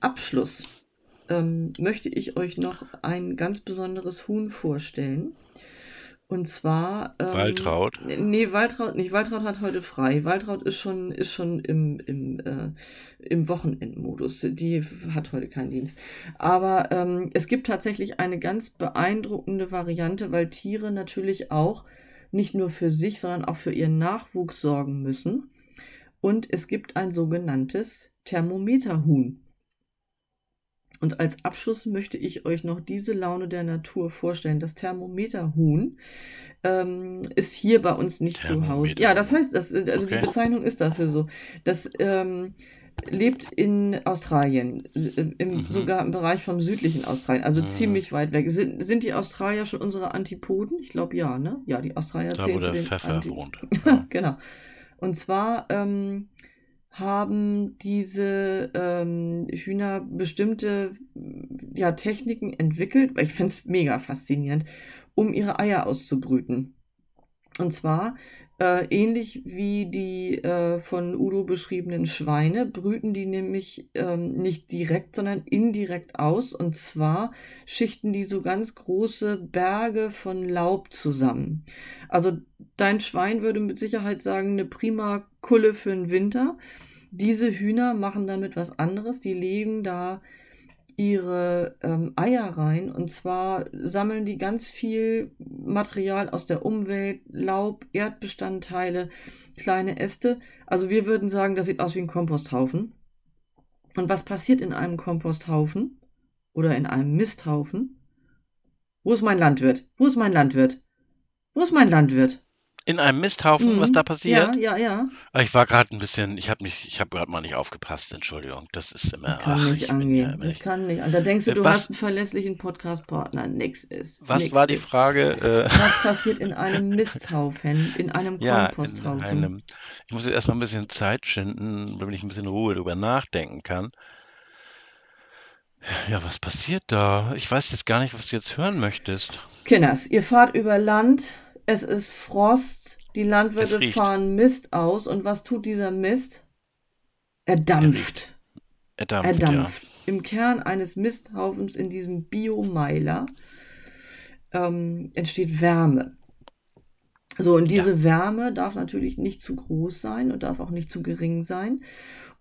Abschluss ähm, möchte ich euch noch ein ganz besonderes Huhn vorstellen. Und zwar. Ähm, Waltraud? Nee, Waltraud nicht. Waltraud hat heute frei. Waltraud ist schon, ist schon im, im, äh, im Wochenendmodus. Die hat heute keinen Dienst. Aber ähm, es gibt tatsächlich eine ganz beeindruckende Variante, weil Tiere natürlich auch nicht nur für sich, sondern auch für ihren Nachwuchs sorgen müssen. Und es gibt ein sogenanntes Thermometerhuhn. Und als Abschluss möchte ich euch noch diese Laune der Natur vorstellen. Das Thermometerhuhn ähm, ist hier bei uns nicht zu Hause. Ja, das heißt, das, also okay. die Bezeichnung ist dafür so. Das ähm, lebt in Australien, äh, im, mhm. sogar im Bereich vom südlichen Australien, also mhm. ziemlich weit weg. Sind, sind die Australier schon unsere Antipoden? Ich glaube ja, ne? Ja, die Australier da, zählen wo der zu den Pfeffer Anti wohnt. Ja. genau. Und zwar ähm, haben diese ähm, Hühner bestimmte ja, Techniken entwickelt, ich finde es mega faszinierend, um ihre Eier auszubrüten. Und zwar äh, ähnlich wie die äh, von Udo beschriebenen Schweine brüten die nämlich ähm, nicht direkt, sondern indirekt aus. Und zwar schichten die so ganz große Berge von Laub zusammen. Also dein Schwein würde mit Sicherheit sagen, eine prima Kulle für den Winter. Diese Hühner machen damit was anderes. Die legen da ihre ähm, Eier rein und zwar sammeln die ganz viel Material aus der Umwelt, Laub, Erdbestandteile, kleine Äste. Also wir würden sagen, das sieht aus wie ein Komposthaufen. Und was passiert in einem Komposthaufen oder in einem Misthaufen? Wo ist mein Landwirt? Wo ist mein Landwirt? Wo ist mein Landwirt? In einem Misthaufen, was Mhm. da passiert? Ja, ja, ja. Ah, Ich war gerade ein bisschen, ich habe nicht, ich habe gerade mal nicht aufgepasst, Entschuldigung. Das ist immer, Das kann ach, nicht ich bin ja angehen. immer echt. kann nicht. Und da denkst du, Äh, du was- hast einen verlässlichen Podcast-Partner. Nix ist. Was Nix war die. Frage? Äh, Was passiert in einem Misthaufen, in einem ja, in Komposthaufen? einem, ich muss jetzt erstmal ein bisschen Zeit schinden, damit ich ein bisschen Ruhe drüber nachdenken kann. Ja, was passiert da? Ich weiß jetzt gar nicht, was du jetzt hören möchtest. Kinders, ihr fahrt über Land, es ist Frost, die Landwirte fahren Mist aus und was tut dieser Mist? Er dampft. Er dampft, Er ja. dampft. Im Kern eines Misthaufens in diesem Biomeiler ähm, entsteht Wärme. So, und diese Wärme darf natürlich nicht zu groß sein und darf auch nicht zu gering sein.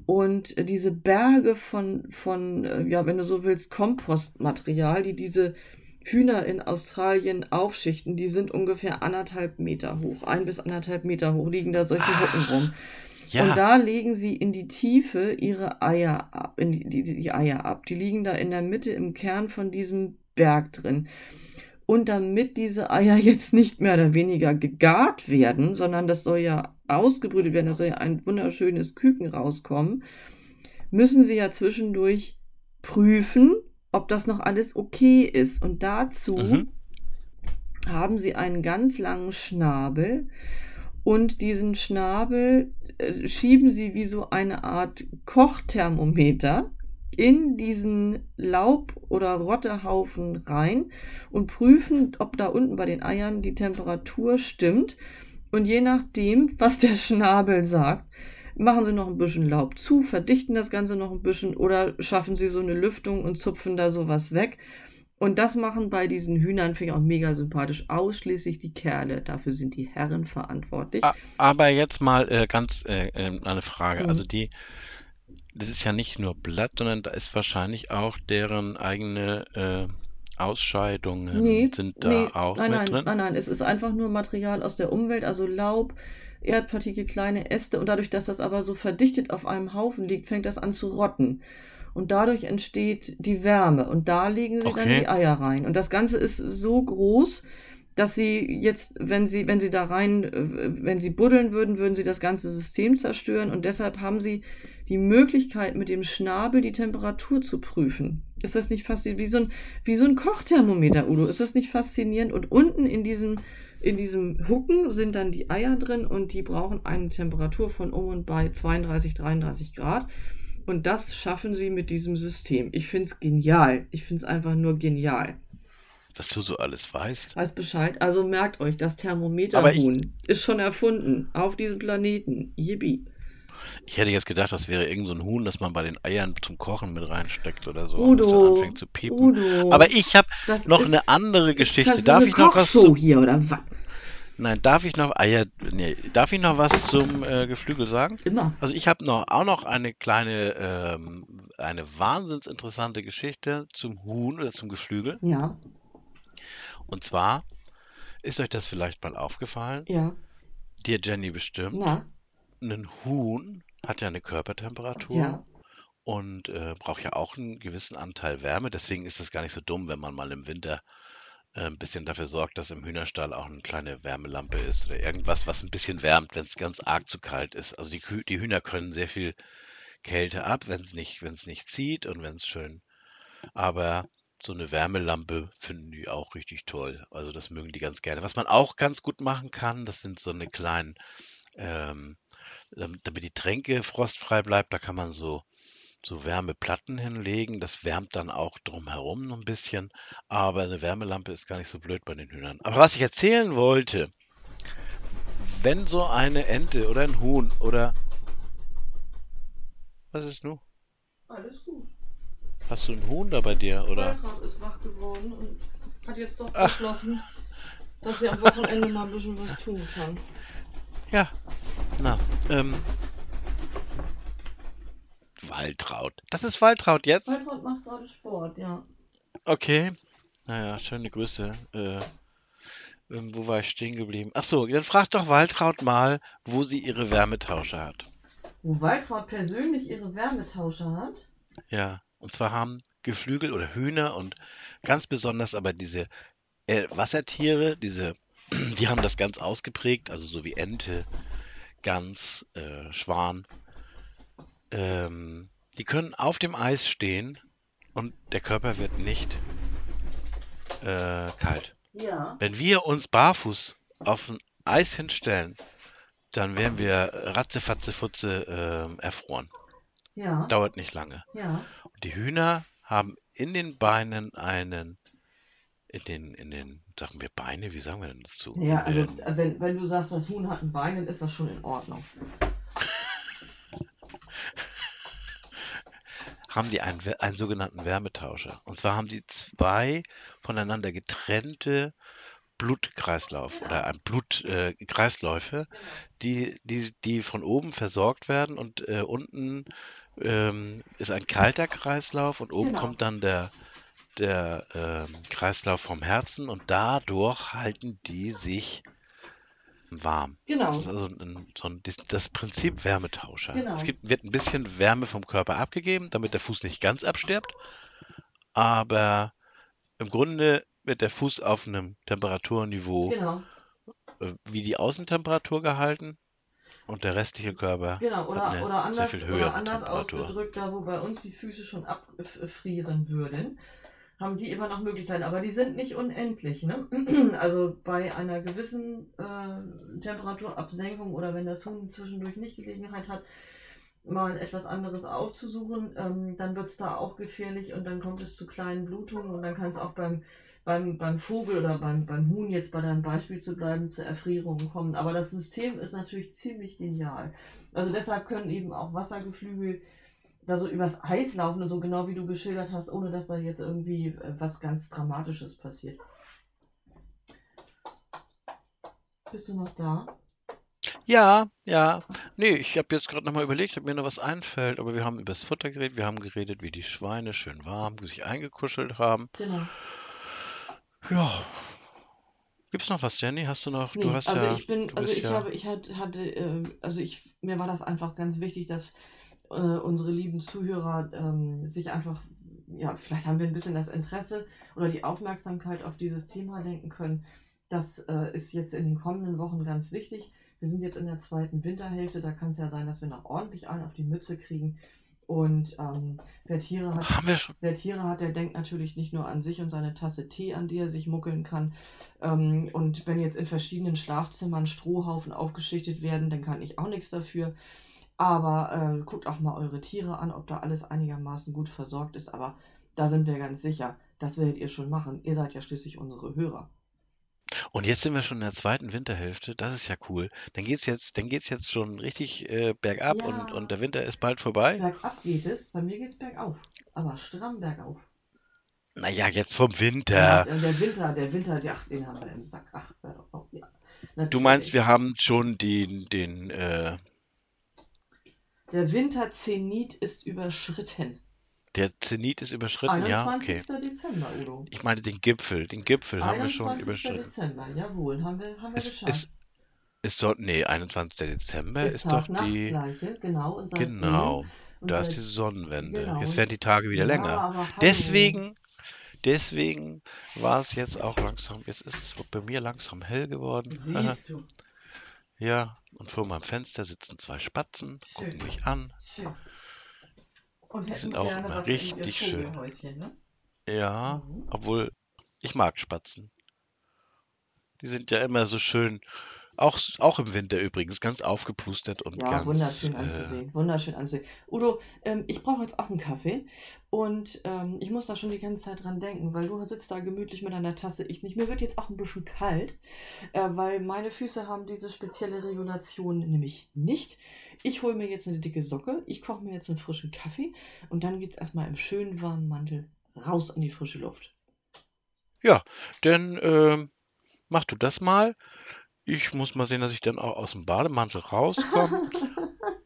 Und äh, diese Berge von, von äh, ja, wenn du so willst, Kompostmaterial, die diese Hühner in Australien aufschichten, die sind ungefähr anderthalb Meter hoch, ein bis anderthalb Meter hoch, liegen da solche Ah, Hucken rum. Ja, Und da legen sie in die Tiefe ihre Eier ab, in die, die, die Eier ab. Die liegen da in der Mitte im Kern von diesem Berg drin. Und damit diese Eier jetzt nicht mehr oder weniger gegart werden, sondern das soll ja ausgebrütet werden, da soll ja ein wunderschönes Küken rauskommen, müssen sie ja zwischendurch prüfen, ob das noch alles okay ist. Und dazu Mhm. haben sie einen ganz langen Schnabel und diesen Schnabel äh, schieben sie wie so eine Art Kochthermometer in diesen Laub- oder Rottehaufen rein und prüfen, ob da unten bei den Eiern die Temperatur stimmt. Und je nachdem, was der Schnabel sagt, machen sie noch ein bisschen Laub zu, verdichten das Ganze noch ein bisschen oder schaffen sie so eine Lüftung und zupfen da sowas weg. Und das machen bei diesen Hühnern, finde ich auch mega sympathisch, ausschließlich die Kerle. Dafür sind die Herren verantwortlich. Aber jetzt mal äh, ganz äh, äh, eine Frage. Mhm. Also die, das ist ja nicht nur Blatt, sondern da ist wahrscheinlich auch deren eigene äh, Ausscheidungen Nee, sind da nee, auch nein, mit nein, drin. nein, nein, es ist einfach nur Material aus der Umwelt, also Laub, Erdpartikel, kleine Äste und dadurch, dass das aber so verdichtet auf einem Haufen liegt, fängt das an zu rotten. Und dadurch entsteht die Wärme und da legen sie dann Okay. die Eier rein. Und das Ganze ist so groß, dass sie jetzt, wenn sie, wenn sie da rein, äh, wenn sie buddeln würden, würden sie das ganze System zerstören und deshalb haben sie die Möglichkeit, mit dem Schnabel die Temperatur zu prüfen. Ist das nicht faszinierend? Wie so ein, wie so ein Kochthermometer, Udo. Ist das nicht faszinierend? Und unten in diesem, in diesem Hucken sind dann die Eier drin und die brauchen eine Temperatur von um und bei 32, 33 Grad. Und das schaffen sie mit diesem System. Ich finde es genial. Ich finde es einfach nur genial. Was du so alles weißt. Weiß Bescheid. Also merkt euch, das Thermometerhuhn ist schon erfunden. Auf diesem Planeten. Yippie. Ich hätte jetzt gedacht, das wäre irgend so ein Huhn, das man bei den Eiern zum Kochen mit reinsteckt oder so. und das dann Udo. anfängt zu piepen. Udo. Aber ich habe noch ist- eine andere Geschichte. Darf eine ich noch was zum, hier oder was? Nein, darf ich noch Eier, nee, darf ich noch was zum äh, Geflügel sagen? Immer. Also ich habe noch auch noch eine kleine, ähm, eine wahnsinns interessante Geschichte zum Huhn oder zum Geflügel. Ja, Und zwar ist euch das vielleicht mal aufgefallen? ja. Dir Jenny bestimmt. Na, Ein Huhn hat ja eine Körpertemperatur ja. und äh, braucht ja auch einen gewissen Anteil Wärme. Deswegen ist es gar nicht so dumm, wenn man mal im Winter äh, ein bisschen dafür sorgt, dass im Hühnerstall auch eine kleine Wärmelampe ist oder irgendwas, was ein bisschen wärmt, wenn es ganz arg zu kalt ist. Also die, Kühe, die Hühner können sehr viel Kälte ab, wenn es nicht, nicht zieht und wenn es schön. Aber so eine Wärmelampe finden die auch richtig toll. Also das mögen die ganz gerne. Was man auch ganz gut machen kann, das sind so eine kleinen, ähm, damit die Tränke frostfrei bleibt, da kann man so so Wärmeplatten hinlegen. Das wärmt dann auch drumherum noch ein bisschen. Aber eine Wärmelampe ist gar nicht so blöd bei den Hühnern. Aber was ich erzählen wollte, wenn so eine Ente oder ein Huhn oder was ist nun? Alles gut. Hast du ein Huhn da bei dir oder? Waltraud ist wach geworden und hat jetzt doch Ach. beschlossen, dass sie am Wochenende mal ein bisschen was tun kann. Ja. Na, ähm. Waltraud. Das ist Waltraud jetzt? Waltraud macht gerade Sport, ja. Okay. Naja, schöne Grüße. Äh, ähm, wo war ich stehen geblieben? Ach so, dann frag doch Waltraud mal, wo sie ihre Wärmetauscher hat. Wo Waltraud persönlich ihre Wärmetauscher hat? Ja, und zwar haben Geflügel oder Hühner und ganz besonders aber diese äh, Wassertiere, diese, die haben das ganz ausgeprägt, also so wie Ente, Gans, äh, Schwan. Ähm, die können auf dem Eis stehen und der Körper wird nicht äh, kalt. Ja. Wenn wir uns barfuß auf ein Eis hinstellen, dann wären wir ratzefatze futze äh, erfroren. Ja. Dauert nicht lange. Ja. Und die Hühner haben in den Beinen einen, in den, in den, sagen wir Beine, wie sagen wir denn dazu? Ja, also den, äh, wenn, wenn du sagst, das Huhn hat ein Bein, dann ist das schon in Ordnung. haben die einen, einen sogenannten Wärmetauscher. Und zwar haben die zwei voneinander getrennte Blutkreislauf oder ein Blutkreisläufe, äh, die, die, die von oben versorgt werden und äh, unten ähm, ist ein kalter Kreislauf und oben Genau. kommt dann der, der ähm, Kreislauf vom Herzen und dadurch halten die sich warm. Genau. Das ist also ein, so ein, das- Prinzip Wärmetauscher. Genau. Es gibt, wird ein bisschen Wärme vom Körper abgegeben, damit der Fuß nicht ganz abstirbt. Aber im Grunde wird der Fuß auf einem Temperaturniveau Genau. äh, wie die Außentemperatur gehalten und der restliche Körper Genau, hat oder, eine oder sehr anders, viel oder höhere anders Temperatur. ausgedrückt, da wo bei uns die Füße schon abfrieren würden, haben die immer noch Möglichkeiten, aber die sind nicht unendlich. Ne? Also bei einer gewissen äh, Temperaturabsenkung oder wenn das Huhn zwischendurch nicht Gelegenheit hat, mal etwas anderes aufzusuchen, ähm, dann wird es da auch gefährlich und dann kommt es zu kleinen Blutungen und dann kann es auch beim, beim, beim Vogel oder beim, beim Huhn, jetzt bei deinem Beispiel zu bleiben, zu Erfrierungen kommen. Aber das System ist natürlich ziemlich genial. Also deshalb können eben auch Wassergeflügel da so übers Eis laufen und so genau wie du geschildert hast, ohne dass da jetzt irgendwie äh, was ganz Dramatisches passiert. Bist du noch da? Ja, ja. Nee, ich habe jetzt gerade nochmal überlegt, ob mir noch was einfällt, aber wir haben über das Futter geredet, wir haben geredet, wie die Schweine schön warm sich eingekuschelt haben. Genau. Ja. Gibt's noch was, Jenny? Hast du noch, du Nee, hast also ja, ich bin, du also ich ja, habe, ich hatte, hatte äh, also ich, mir war das einfach ganz wichtig, dass äh, unsere lieben Zuhörer ähm, sich einfach, ja, vielleicht haben wir ein bisschen das Interesse oder die Aufmerksamkeit auf dieses Thema lenken können. Das äh, ist jetzt in den kommenden Wochen ganz wichtig. Wir sind jetzt in der zweiten Winterhälfte, da kann es ja sein, dass wir noch ordentlich einen auf die Mütze kriegen. Und ähm, wer Tiere hat, Wer Tiere hat, der denkt natürlich nicht nur an sich und seine Tasse Tee, an die er sich muckeln kann. Ähm, und wenn jetzt in verschiedenen Schlafzimmern Strohhaufen aufgeschichtet werden, dann kann ich auch nichts dafür. Aber äh, guckt auch mal eure Tiere an, ob da alles einigermaßen gut versorgt ist. Aber da sind wir ganz sicher, das werdet ihr schon machen. Ihr seid ja schließlich unsere Hörer. und jetzt sind wir schon in der zweiten Winterhälfte, das ist ja cool. Dann geht's jetzt, dann geht's jetzt schon richtig äh, bergab Ja. und, und der Winter ist bald vorbei. Bergab geht es, bei mir geht es bergauf. Aber stramm bergauf. Naja, jetzt vom Ja, Winter. äh, der Winter, der Winter, der, ach, den haben wir im Sack. Ach, ja. Du meinst, wir haben schon den, den, äh, Der Winterzenit ist überschritten. der Zenit ist überschritten, ja, 21. okay. Dezember, Udo. Ich meine den Gipfel, den Gipfel haben wir schon 21. überschritten. Dezember, jawohl, haben wir, haben wir Es, geschafft. es, es soll, nee, 21. Dezember ist doch die, genau. Und genau, und da ist die Sonnenwende. genau, Jetzt werden die Tage wieder ja, länger. Deswegen, deswegen war es jetzt auch langsam, jetzt ist es bei mir langsam hell geworden. Siehst du. Ja, und vor meinem Fenster sitzen zwei Spatzen, gucken Schön. mich an. Schön. Und hätten sind auch immer richtig schön. Ne? Ja, Mhm. obwohl ich mag Spatzen. Die sind ja immer so schön, auch, auch im Winter übrigens, ganz aufgeplustert und Ja, ganz. wunderschön Äh, anzusehen. Wunderschön anzusehen. Udo, ähm, ich brauche jetzt auch einen Kaffee und ähm, ich muss da schon die ganze Zeit dran denken, weil du sitzt da gemütlich mit einer Tasse, ich nicht. Mir wird jetzt auch ein bisschen kalt, äh, weil meine Füße haben diese spezielle Regulation nämlich nicht. Ich hole mir jetzt eine dicke Socke, ich koche mir jetzt einen frischen Kaffee und dann geht es erstmal im schönen warmen Mantel raus an die frische Luft. Denn ähm, mach du das mal. Ich muss mal sehen, dass ich dann auch aus dem Bademantel rauskomme.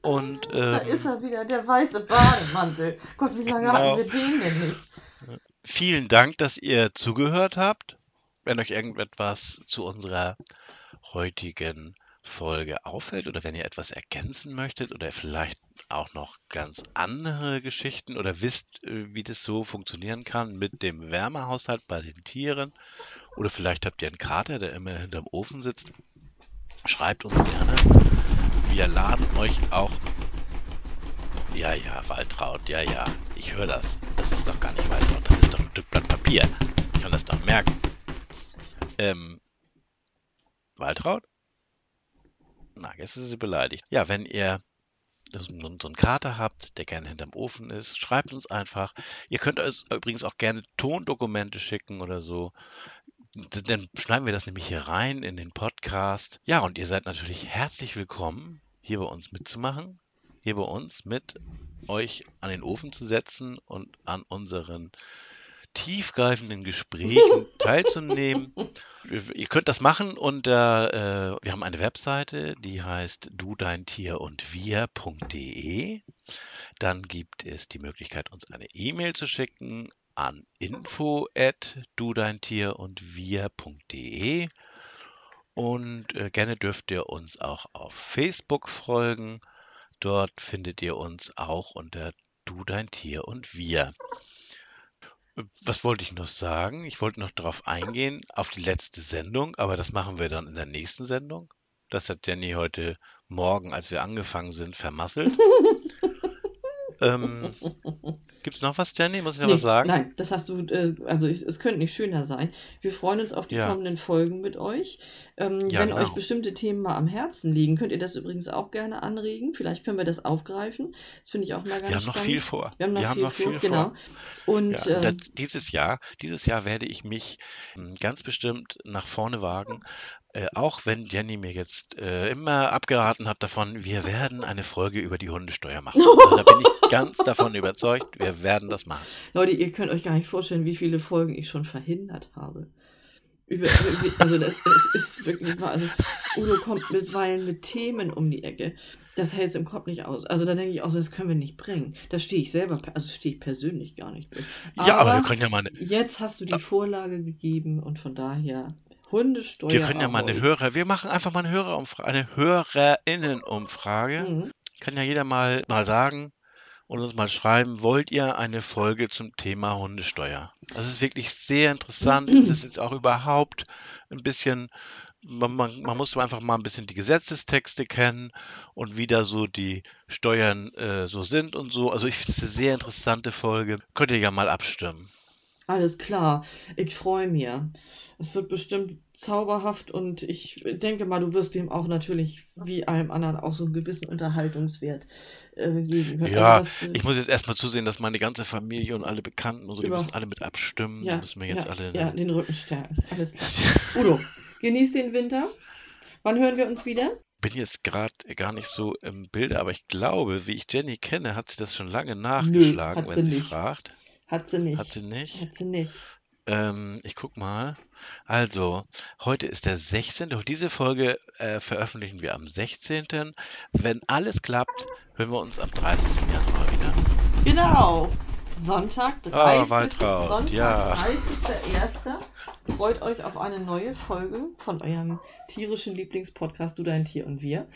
Und da ähm, ist er wieder, der weiße Bademantel. Gott, wie lange Genau. hatten wir den denn nicht? vielen Dank, dass ihr zugehört habt. Wenn euch irgendetwas zu unserer heutigen Folge auffällt oder wenn ihr etwas ergänzen möchtet oder vielleicht auch noch ganz andere Geschichten oder wisst, äh, wie das so funktionieren kann mit dem Wärmehaushalt bei den Tieren oder vielleicht habt ihr einen Kater, der immer hinterm Ofen sitzt, schreibt uns gerne. Wir laden euch auch. Ja, ja, Waltraud, ja, ja, ich höre das. Das ist doch gar nicht Waltraud, das ist doch ein Stück Blatt Papier. Ich kann das doch merken. Ähm, Waltraud? Na, jetzt ist sie beleidigt. Ja, wenn ihr so einen Kater habt, der gerne hinterm Ofen ist, schreibt uns einfach. Ihr könnt uns übrigens auch gerne Tondokumente schicken oder so. Dann schneiden wir das nämlich hier rein in den Podcast. Ja, und ihr seid natürlich herzlich willkommen, hier bei uns mitzumachen, hier bei uns mit euch an den Ofen zu setzen und an unseren tiefgreifenden Gesprächen teilzunehmen. Ihr könnt das machen und äh, wir haben eine Webseite, die heißt du dein Tier und wir.de. Dann gibt es die Möglichkeit, uns eine E-Mail zu schicken an info at du dein Tier und wir.de. Und äh, gerne dürft ihr uns auch auf Facebook folgen. Dort findet ihr uns auch unter Du dein Tier und wir. Was wollte ich noch sagen? Ich wollte noch darauf eingehen, auf die letzte Sendung, aber das machen wir dann in der nächsten Sendung. Das hat Jenny heute Morgen, als wir angefangen sind, vermasselt. ähm, Gibt es noch was, Jenny? Muss ich noch Nee, was sagen? nein, das hast du, äh, also ich, es könnte nicht schöner sein. Wir freuen uns auf die Ja. kommenden Folgen mit euch. Ähm, Ja, wenn genau. euch bestimmte Themen mal am Herzen liegen, könnt ihr das übrigens auch gerne anregen. Vielleicht können wir das aufgreifen. Das finde ich auch mal ganz Wir haben noch spannend. viel vor. Wir haben noch viel vor, viel genau. Und Ja, äh, das, dieses Jahr, dieses Jahr werde ich mich m, ganz bestimmt nach vorne wagen, äh, auch wenn Jenny mir jetzt äh, immer abgeraten hat davon, wir werden eine Folge über die Hundesteuer machen. Also da bin ich ganz davon überzeugt, wir werden das machen. Leute, ihr könnt euch gar nicht vorstellen, wie viele Folgen ich schon verhindert habe. Über, also das, das ist wirklich wahr. Also Udo kommt mitweilen mit Themen um die Ecke. Das hält es im Kopf nicht aus. Also da denke ich auch, so, das können wir nicht bringen. Da stehe ich selber, also stehe ich persönlich gar nicht drin. Ja, aber wir können ja mal eine, jetzt hast du die Vorlage gegeben und von daher Hundesteuer. wir können ja mal eine. Hörer, wir machen einfach mal eine Hörerumfrage, eine Hörerinnenumfrage. Mhm. Kann ja jeder mal, mal sagen und uns mal schreiben, wollt ihr eine Folge zum Thema Hundesteuer? Das ist wirklich sehr interessant. Es ist jetzt auch überhaupt ein bisschen, man, man, man muss einfach mal ein bisschen die Gesetzestexte kennen und wie da so die Steuern äh, so sind und so. Also ich finde es eine sehr interessante Folge. Könnt ihr ja mal abstimmen. Alles klar, ich freue mich. Es wird bestimmt zauberhaft und ich denke mal, du wirst dem auch natürlich wie allem anderen auch so einen gewissen Unterhaltungswert äh, geben können. Ja, also das, äh, ich muss jetzt erstmal zusehen, dass meine ganze Familie und alle Bekannten und so, die Über- müssen alle mit abstimmen. Ja, müssen wir jetzt ja, alle. ja, den Rücken stärken. Alles klar. Udo, genieß den Winter. Wann hören wir uns wieder? bin jetzt gerade gar nicht so im Bilde, aber ich glaube, wie ich Jenny kenne, hat sie das schon lange nachgeschlagen, hat wenn sie sie fragt. Hat sie nicht. Hat sie nicht? Hat sie nicht. Ähm, ich guck mal. Also, heute ist der 16. Und Diese Folge äh, veröffentlichen wir am 16. Wenn alles klappt, hören wir uns am 30. Januar wieder. Genau. Sonntag, 30. Ah, Waltraud, Sonntag, ja. 30.01. Freut euch auf eine neue Folge von eurem tierischen Lieblingspodcast Du, dein Tier und wir.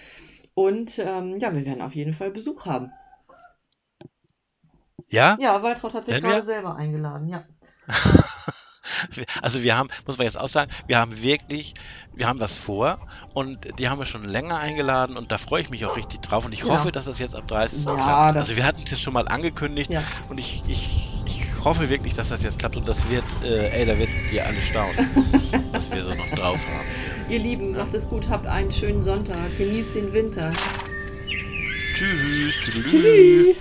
Und ähm, ja, wir werden auf jeden Fall Besuch haben. Ja? Ja, Waltraud hat sich wir? gerade selber eingeladen, ja. Also wir haben, muss man jetzt auch sagen, wir haben wirklich, wir haben was vor und die haben wir schon länger eingeladen und da freue ich mich auch richtig drauf und ich Ja. hoffe, dass das jetzt am 30. Ja, klappt. Also wir hatten es jetzt schon mal angekündigt Ja. und ich, ich, ich hoffe wirklich, dass das jetzt klappt und das wird, äh, ey, da werden ihr alle staunen, was wir so noch drauf haben. Ihr Lieben, macht es gut, habt einen schönen Sonntag, genießt den Winter. Tschüss. Tschüss.